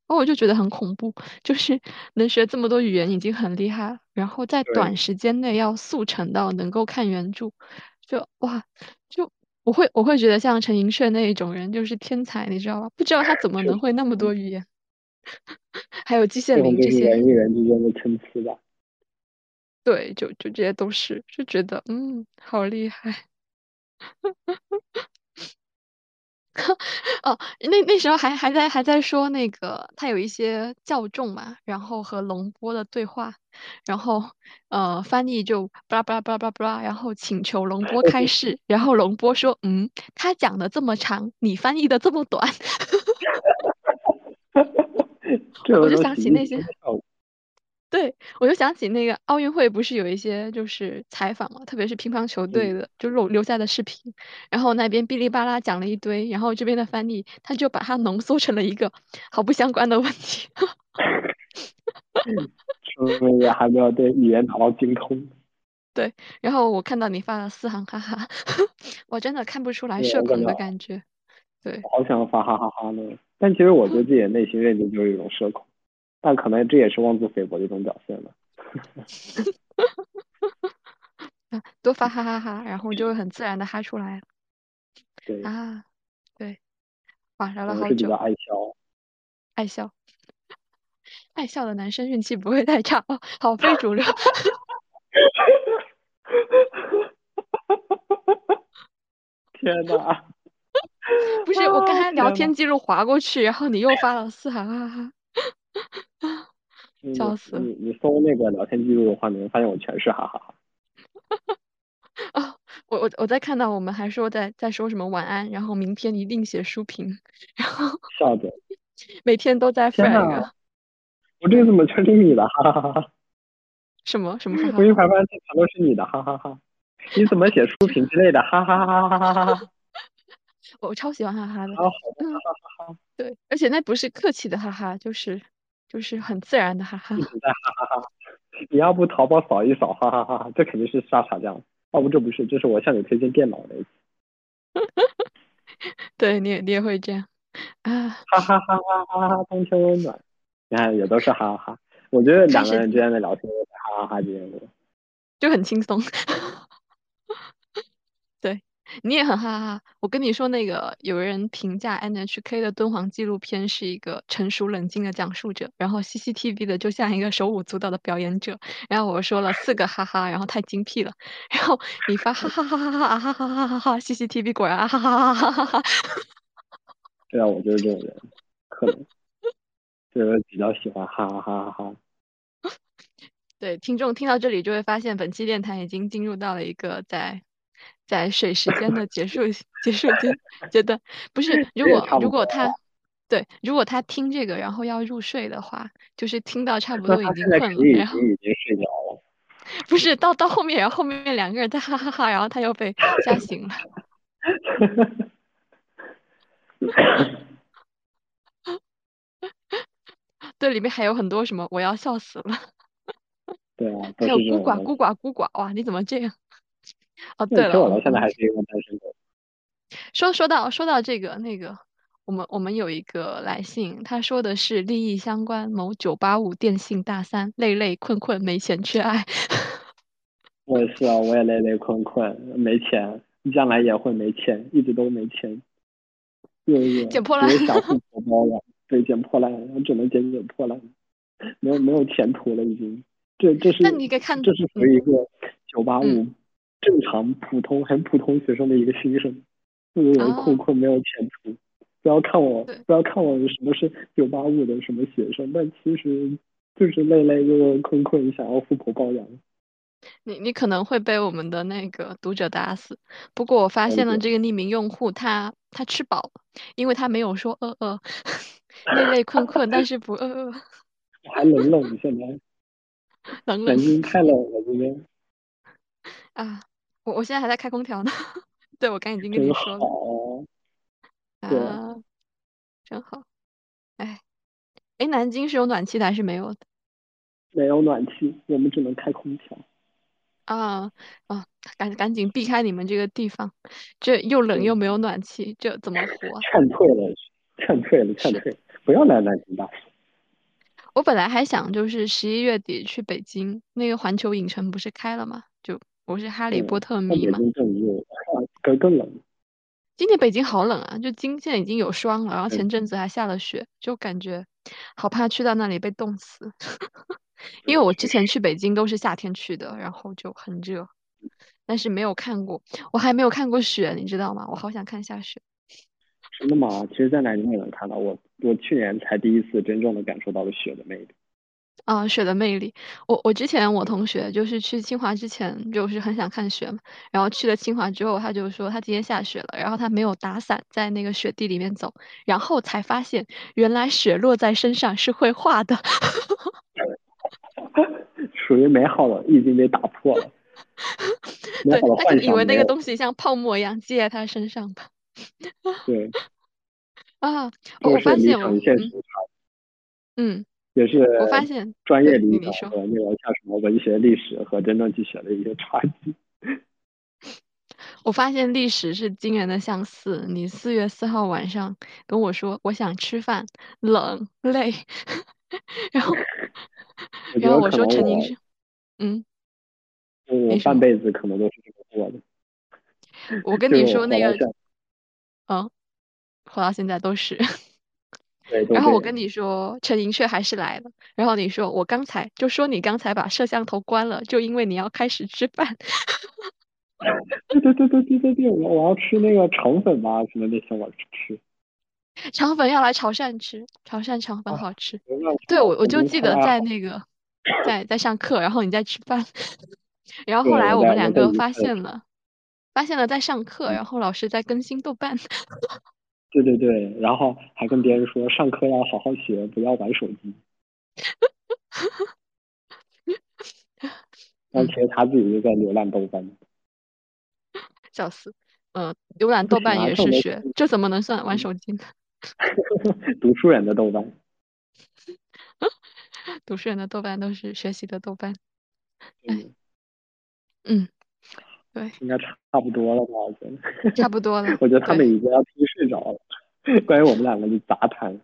Speaker 1: 然后我就觉得很恐怖，就是 [LAUGHS] 能学这么多语言已经很厉害了，然后在短时间内要速成到能够看原著。就哇，就我会我会觉得像陈寅恪那一种人就是天才，你知道吧？不知道他怎么能会那么多语言，[LAUGHS] 还有季羡林这些
Speaker 2: 人与人之间的参差吧。
Speaker 1: 对，就就这些都是，就觉得嗯，好厉害。[LAUGHS] 哦，那那时候还还在还在说那个他有一些教众嘛，然后和龙波的对话，然后呃翻译就巴拉巴拉巴拉巴拉，然后请求龙波开示，然后龙波说嗯，他讲的这么长，你翻译的这么短，[LAUGHS] 我就想起那些，对，我就想起那个奥运会不是有一些就是采访嘛，特别是乒乓球队的，就留留下的视频，然后那边哔哩吧啦讲了一堆，然后这边的翻译他就把它浓缩成了一个毫不相关的问题。[LAUGHS]
Speaker 2: 说明也还没有对语言达到精通。
Speaker 1: 对，然后我看到你发了四行哈哈，[LAUGHS] 我真的看不出来社恐的感觉。对，
Speaker 2: 好想发哈哈哈呢，但其实我对自己的内心认知就是一种社恐，但可能这也是妄自菲薄的一种表现吧。[LAUGHS]
Speaker 1: 多发哈哈哈，然后就会很自然的哈出来。[LAUGHS]
Speaker 2: 对
Speaker 1: 啊，对，哇，聊了好久。
Speaker 2: 爱笑，
Speaker 1: 爱笑，爱笑的男生运气不会太差哦，好非主流。[LAUGHS]
Speaker 2: 天哪！
Speaker 1: 不是，我刚才聊天记录划过去，然后你又发了四行哈哈，[LAUGHS] 笑死！
Speaker 2: 你你搜那个聊天记录的话，你会发现我全是哈哈哈。[LAUGHS]
Speaker 1: 哦，我我我在看到我们还说在在说什么晚安，然后明天一定写书评，然后
Speaker 2: 笑的，[LAUGHS]
Speaker 1: 每天都在 flag。
Speaker 2: 我这个怎么全是你的哈哈哈哈？
Speaker 1: 什么什么？
Speaker 2: 我一发现全都是你的哈哈哈！你怎么写书评之类的哈哈哈哈哈哈哈！
Speaker 1: 我超喜欢哈哈的，对，而且那不是客气的哈哈，就是就是很自然的哈哈。[LAUGHS]
Speaker 2: 你要不淘宝扫一扫哈哈哈！哈这肯定是沙茶酱。哦不，这不是，这是我向你推荐电脑的。[LAUGHS]
Speaker 1: 对你也你也会这样
Speaker 2: 啊！哈哈哈哈哈哈！冬天温暖，你看也都是哈哈哈。我觉得两个人之间的聊天哈哈哈之间的，
Speaker 1: 就很轻松。对你也很哈哈。我跟你说，那个有人评价 NHK 的敦煌纪录片是一个成熟冷静的讲述者，然后 CCTV 的就像一个手舞足蹈的表演者。然后我说了四个哈哈，然后太精辟了。然后你发哈哈哈哈哈哈哈哈哈哈，CCTV 果然啊哈哈哈哈哈哈。
Speaker 2: 对啊，我就是这种人，可能就是比较喜欢哈哈哈哈哈。[LAUGHS]
Speaker 1: 对，听众听到这里就会发现，本期电台已经进入到了一个在在水时间的结束 [LAUGHS] 结束阶阶段。不是，如果如果他对，如果他听这个然后要入睡的话，就是听到差不多已经困了，然后
Speaker 2: 已经睡着了。
Speaker 1: 不是，到到后面，然后后面两个人在哈哈哈，然后他又被吓醒了。对，里面还有很多什么，我要笑死了。
Speaker 2: 对啊，
Speaker 1: 还有孤寡孤寡孤寡哇！你怎么这样？哦，对了，
Speaker 2: 我现在还是一个单身狗。
Speaker 1: 说说到说到这个那个，我们我们有一个来信，他说的是利益相关，某九八五电信大三，累累困困没钱缺爱。[LAUGHS]
Speaker 2: 我也是啊，我也累累困困没钱，将来也会没钱，一直都没钱。
Speaker 1: 捡破烂，
Speaker 2: 想富婆包了，对，捡破烂，我只能捡捡破烂，没有没有前途了已经。这这是那你给看这是属于一个九八五正常普通很普通学生的一个心声，就是困困没有前途。不要看我不要看我什么是九八五的什么学生，但其实就是累累又困困想要富婆包养。
Speaker 1: 你你可能会被我们的那个读者打死，不过我发现了这个匿名用户他他吃饱了，因为他没有说饿饿，[LAUGHS] 累累困困，但是不饿饿。
Speaker 2: 还冷冷现在。[LAUGHS]
Speaker 1: 冷冷，
Speaker 2: 太冷了这边。[LAUGHS]
Speaker 1: 啊，我我现在还在开空调呢。[LAUGHS] 对，我刚已经跟你说
Speaker 2: 了。
Speaker 1: 啊，真好。哎，哎，南京是有暖气的还是没有的？
Speaker 2: 没有暖气，我们只能开空调。
Speaker 1: 啊啊，赶赶紧避开你们这个地方，这又冷又没有暖气，这怎么活？
Speaker 2: 劝退了，劝退了，劝退，不要来南京大。
Speaker 1: 我本来还想就是十一月底去北京，那个环球影城不是开了吗？就我是哈利波特迷嘛。
Speaker 2: 更更冷。
Speaker 1: 今天北京好冷啊！就今现在已经有霜了，然后前阵子还下了雪，就感觉好怕去到那里被冻死。[LAUGHS] 因为我之前去北京都是夏天去的，然后就很热，但是没有看过，我还没有看过雪，你知道吗？我好想看下雪。
Speaker 2: 真的吗？其实，在南京也能看到。我我去年才第一次真正的感受到了雪的魅力。
Speaker 1: 啊，雪的魅力！我我之前我同学就是去清华之前就是很想看雪嘛，然后去了清华之后，他就说他今天下雪了，然后他没有打伞在那个雪地里面走，然后才发现原来雪落在身上是会化的。[LAUGHS]
Speaker 2: 属于美好的已经被打破了。[LAUGHS] 对，他
Speaker 1: 可能以为那个东西像泡沫一样积在他身上吧。
Speaker 2: 对。[LAUGHS]
Speaker 1: 啊，我发现我
Speaker 2: 嗯，也是
Speaker 1: 我发现
Speaker 2: 专业理解和那个像什么文学历史和真正去学的一些差距。
Speaker 1: 我发现历史是惊人的相似。你四月四号晚上跟我说我想吃饭，冷累，然 [LAUGHS] 后然后我说陈宁是，嗯，
Speaker 2: 我半辈子可能都是这么过的。
Speaker 1: 我跟你说那个，嗯，活到现在都是。然后我跟你说陈寅恪还是来了。然后你说我刚才就说你刚才把摄像头关了，就因为你要开始吃饭。[LAUGHS]
Speaker 2: 对对对对对对对，我我要吃那个肠粉吧，什么那些我吃。
Speaker 1: 肠粉要来潮汕吃，潮汕肠粉好吃。对，我我就记得在那个在在上课，然后你在吃饭，[LAUGHS] 然后后来我们两个发现了，发现了在上课，然后老师在更新豆瓣。
Speaker 2: 对对对，然后还跟别人说上课要好好学，不要玩手机。[LAUGHS] 但其实他自己就在浏览豆瓣。[LAUGHS]
Speaker 1: 笑死，嗯，浏览豆瓣也是学，这怎么能算玩手机呢？[LAUGHS]
Speaker 2: 读书人的豆瓣，
Speaker 1: 读书人的豆瓣都是学习的豆瓣。嗯，嗯，对，
Speaker 2: 应该差差不多了吧？我觉得
Speaker 1: 差不多了。
Speaker 2: 我觉得他们已经要听睡着了，关于我们两个的杂谈。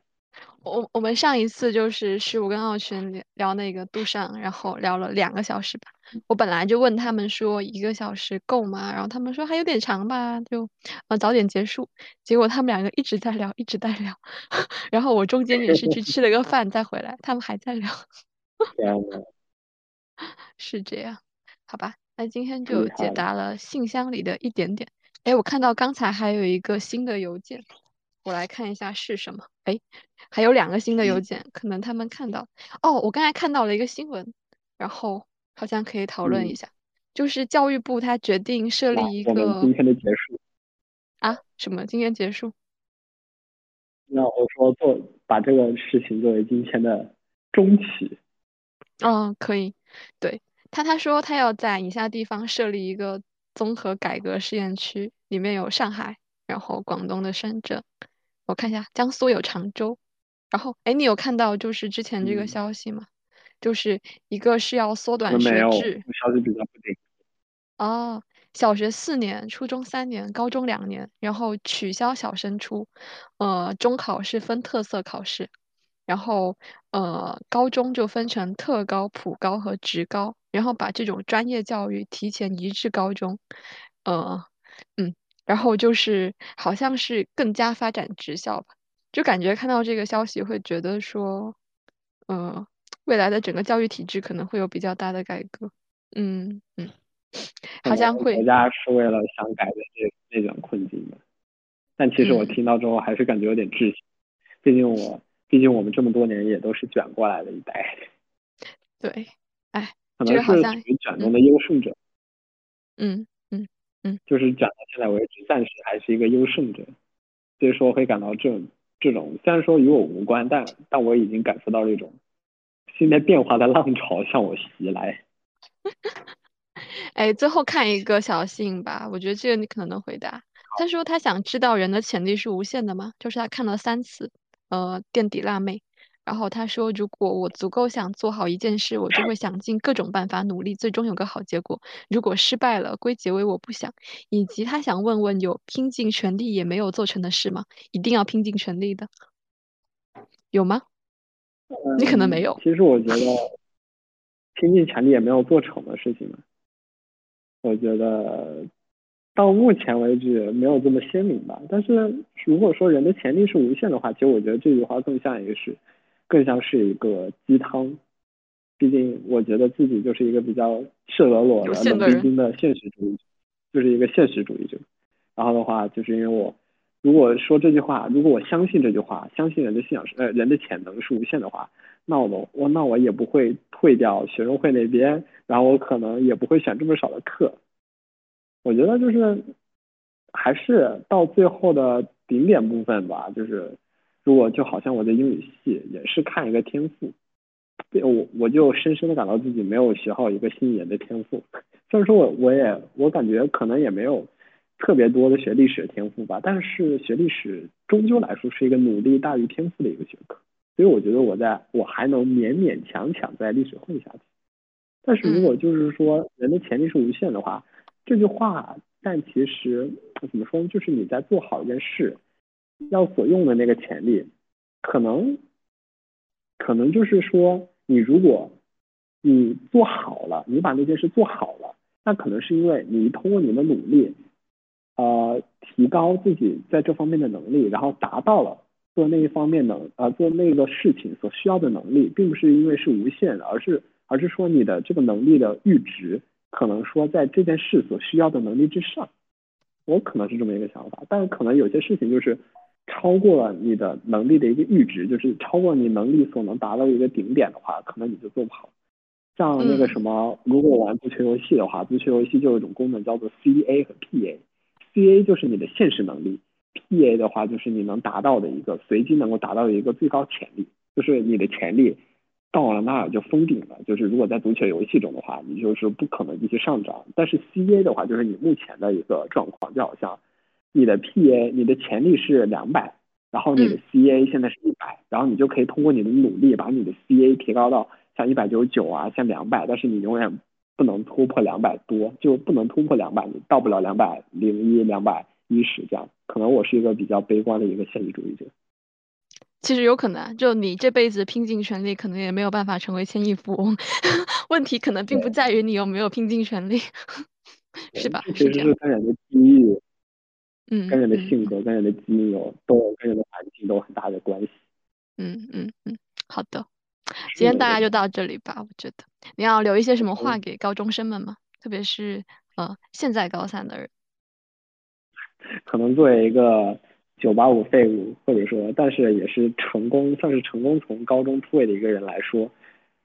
Speaker 1: 我我们上一次就是十五跟奥群聊那个杜尚，然后聊了两个小时吧。我本来就问他们说一个小时够吗？然后他们说还有点长吧，就呃早点结束。结果他们两个一直在聊，一直在聊。[LAUGHS] 然后我中间也是去吃了个饭再回来，他们还在聊。[LAUGHS] 是这样，好吧？那今天就解答了信箱里的一点点。哎，我看到刚才还有一个新的邮件。我来看一下是什么？哎，还有两个新的邮件，可能他们看到。哦，我刚才看到了一个新闻，然后好像可以讨论一下，就是教育部他决定设立一个。
Speaker 2: 今天的结束。
Speaker 1: 啊？什么？今天结束？
Speaker 2: 那我说做把这个事情作为今天的中期。
Speaker 1: 嗯，可以。对他，他说他要在以下地方设立一个综合改革试验区，里面有上海，然后广东的深圳。我看一下，江苏有常州，然后，哎，你有看到就是之前这个消息吗？就是一个是要缩短学制，
Speaker 2: 消息比较不定。
Speaker 1: 哦，小学四年，初中三年，高中两年，然后取消小升初，呃，中考是分特色考试，然后呃，高中就分成特高、普高和职高，然后把这种专业教育提前移至高中，呃，嗯。然后就是好像是更加发展职校吧，就感觉看到这个消息会觉得说，呃，未来的整个教育体制可能会有比较大的改革。嗯嗯，好像会。
Speaker 2: 国家是为了想改变这那种困境的，但其实我听到之后还是感觉有点窒息，毕竟我毕竟我们这么多年也都是卷过来的一代。[LAUGHS]
Speaker 1: 对，哎，
Speaker 2: 可能是属于卷中的优胜者。
Speaker 1: 嗯。嗯嗯，
Speaker 2: 就是卷到现在为止，暂时还是一个优胜者，所以说会感到这这种虽然说与我无关，但但我已经感受到这种新的变化的浪潮向我袭来。[LAUGHS]
Speaker 1: 哎，最后看一个小信吧，我觉得这个你可能能回答。他说他想知道人的潜力是无限的吗？就是他看了三次，呃，垫底辣妹。然后他说：“如果我足够想做好一件事，我就会想尽各种办法努力，最终有个好结果。如果失败了，归结为我不想。”以及他想问问：有拼尽全力也没有做成的事吗？一定要拼尽全力的，有吗？你可能没有。
Speaker 2: 其实我觉得拼尽全力也没有做成的事情呢，我觉得到目前为止没有这么鲜明吧。但是如果说人的潜力是无限的话，其实我觉得这句话更像一个是。更像是一个鸡汤，毕竟我觉得自己就是一个比较赤裸裸的冷冰冰的现实主义者，就是一个现实主义者。然后的话，就是因为我如果说这句话，如果我相信这句话，相信人的信仰是呃人的潜能是无限的话，那我我那我也不会退掉学生会那边，然后我可能也不会选这么少的课。我觉得就是还是到最后的顶点部分吧，就是。如果就好像我在英语系也是看一个天赋，我我就深深的感到自己没有学好一个新语言的天赋。虽然说我我也我感觉可能也没有特别多的学历史的天赋吧，但是学历史终究来说是一个努力大于天赋的一个学科，所以我觉得我在我还能勉勉强强在历史混下去。但是如果就是说人的潜力是无限的话，这句话，但其实怎么说呢？就是你在做好一件事，要所用的那个潜力，可能可能就是说，你如果你做好了，你把那件事做好了，那可能是因为你通过你的努力，呃，提高自己在这方面的能力，然后达到了做那一方面能呃做那个事情所需要的能力，并不是因为是无限的，而是。而是说你的这个能力的阈值，可能说在这件事所需要的能力之上，我可能是这么一个想法。但是可能有些事情就是超过了你的能力的一个阈值，就是超过你能力所能达到一个顶点的话，可能你就做不好。像那个什么，如果玩足球游戏的话，足球游戏就有一种功能叫做 CA 和 PA，CA 就是你的现实能力，PA 的话就是你能达到的一个随机能够达到的一个最高潜力，就是你的潜力。到了那儿就封顶了，就是如果在足球游戏中的话，你就是不可能继续上涨。但是 CA 的话，就是你目前的一个状况，就好像你的 PA，你的潜力是两百，然后你的 CA 现在是一百，然后你就可以通过你的努力把你的 CA 提高到像一百九十九啊，像两百，但是你永远不能突破两百多，就不能突破两百，你到不了两百零一、两百一十这样。可能我是一个比较悲观的一个现实主义者。
Speaker 1: 其实有可能，就你这辈子拼尽全力，可能也没有办法成为千亿富翁。[LAUGHS] 问题可能并不在于你有没有拼尽全力，是吧？
Speaker 2: 其实是跟人的机遇，嗯，跟人的性格、跟人的基因有，都跟人的环境都有很大的关系。
Speaker 1: 嗯嗯嗯，好的，今天大概就到这里吧。我觉得你要留一些什么话给高中生们吗？特别是呃，现在高三的人，[LAUGHS]
Speaker 2: 可能作为一个。九八五废物，或者说，但是也是成功，算是成功从高中突围的一个人来说，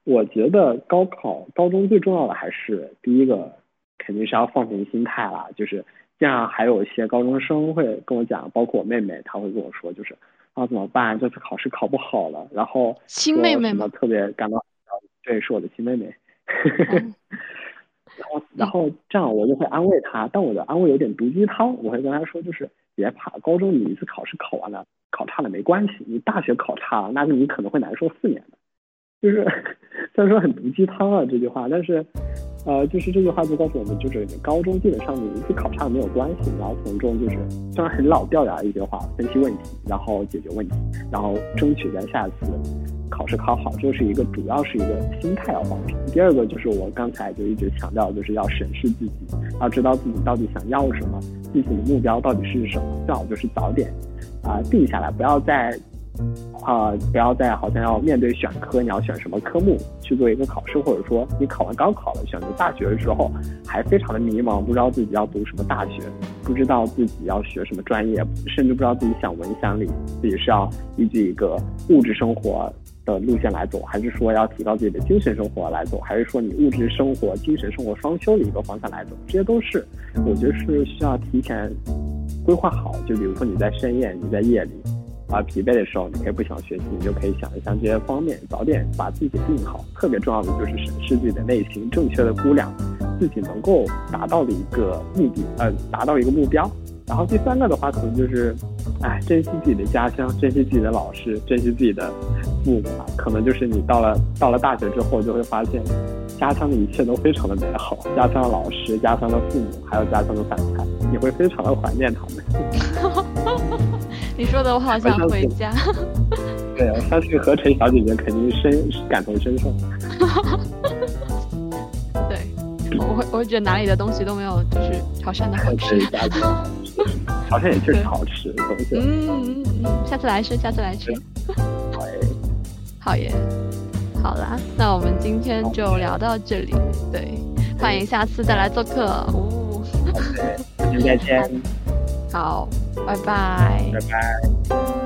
Speaker 2: 我觉得高考高中最重要的还是第一个，肯定是要放平心态啦。就是这样，还有一些高中生会跟我讲，包括我妹妹，她会跟我说，就是啊怎么办？这次考试考不好了，然后
Speaker 1: 亲妹妹吗？
Speaker 2: 特别感到，对，是我的亲妹妹。[LAUGHS] 然后，然后这样我就会安慰她，但我的安慰有点毒鸡汤，我会跟她说，就是。别怕，高中你一次考试考完了，考差了没关系。你大学考差了，那你可能会难受四年的。就是 [LAUGHS] 虽然说很毒鸡汤啊这句话，但是，呃，就是这句话就告诉我们，就是高中基本上你一次考差没有关系，然后从中就是虽然很老掉牙的一句话，分析问题，然后解决问题，然后争取在下次考试考好。这是一个主要是一个心态要放平。第二个就是我刚才就一直强调，就是要审视自己，要知道自己到底想要什么。自己的目标到底是什么？最好就是早点啊定下来，不要再啊不要再好像要面对选科，你要选什么科目去做一个考试，或者说你考完高考了选择大学的时候还非常的迷茫，不知道自己要读什么大学，不知道自己要学什么专业，甚至不知道自己想文想理，自己是要依据一个物质生活。的路线来走，还是说要提高自己的精神生活来走，还是说你物质生活、精神生活双修的一个方向来走？这些都是我觉得是需要提前规划好。就比如说你在深夜、你在夜里啊疲惫的时候，你可以不想学习，你就可以想一想这些方面，早点把自己定好。特别重要的就是审视自己的内心，正确的估量自己能够达到的一个目的，呃，达到一个目标。然后第三个的话，可能就是，哎，珍惜自己的家乡，珍惜自己的老师，珍惜自己的父母吧。可能就是你到了到了大学之后，就会发现，家乡的一切都非常的美好，家乡的老师，家乡的父母，还有家乡的饭菜，你会非常的怀念他们。
Speaker 1: 你说的我好想回家。[LAUGHS]
Speaker 2: 对，我相信何晨小姐姐肯定深感同身受。[LAUGHS]
Speaker 1: 对，我会我会觉得哪里的东西都没有，就是潮汕的好吃。
Speaker 2: 潮汕也确实好吃，[LAUGHS] 东西。
Speaker 1: 嗯嗯嗯，下次来吃，下次来吃。[LAUGHS]
Speaker 2: 好耶，
Speaker 1: 好耶，好啦，那我们今天就聊到这里。对，欢迎下次再来做客。
Speaker 2: 哦，再见。[LAUGHS]
Speaker 1: 好，拜拜。
Speaker 2: 拜拜。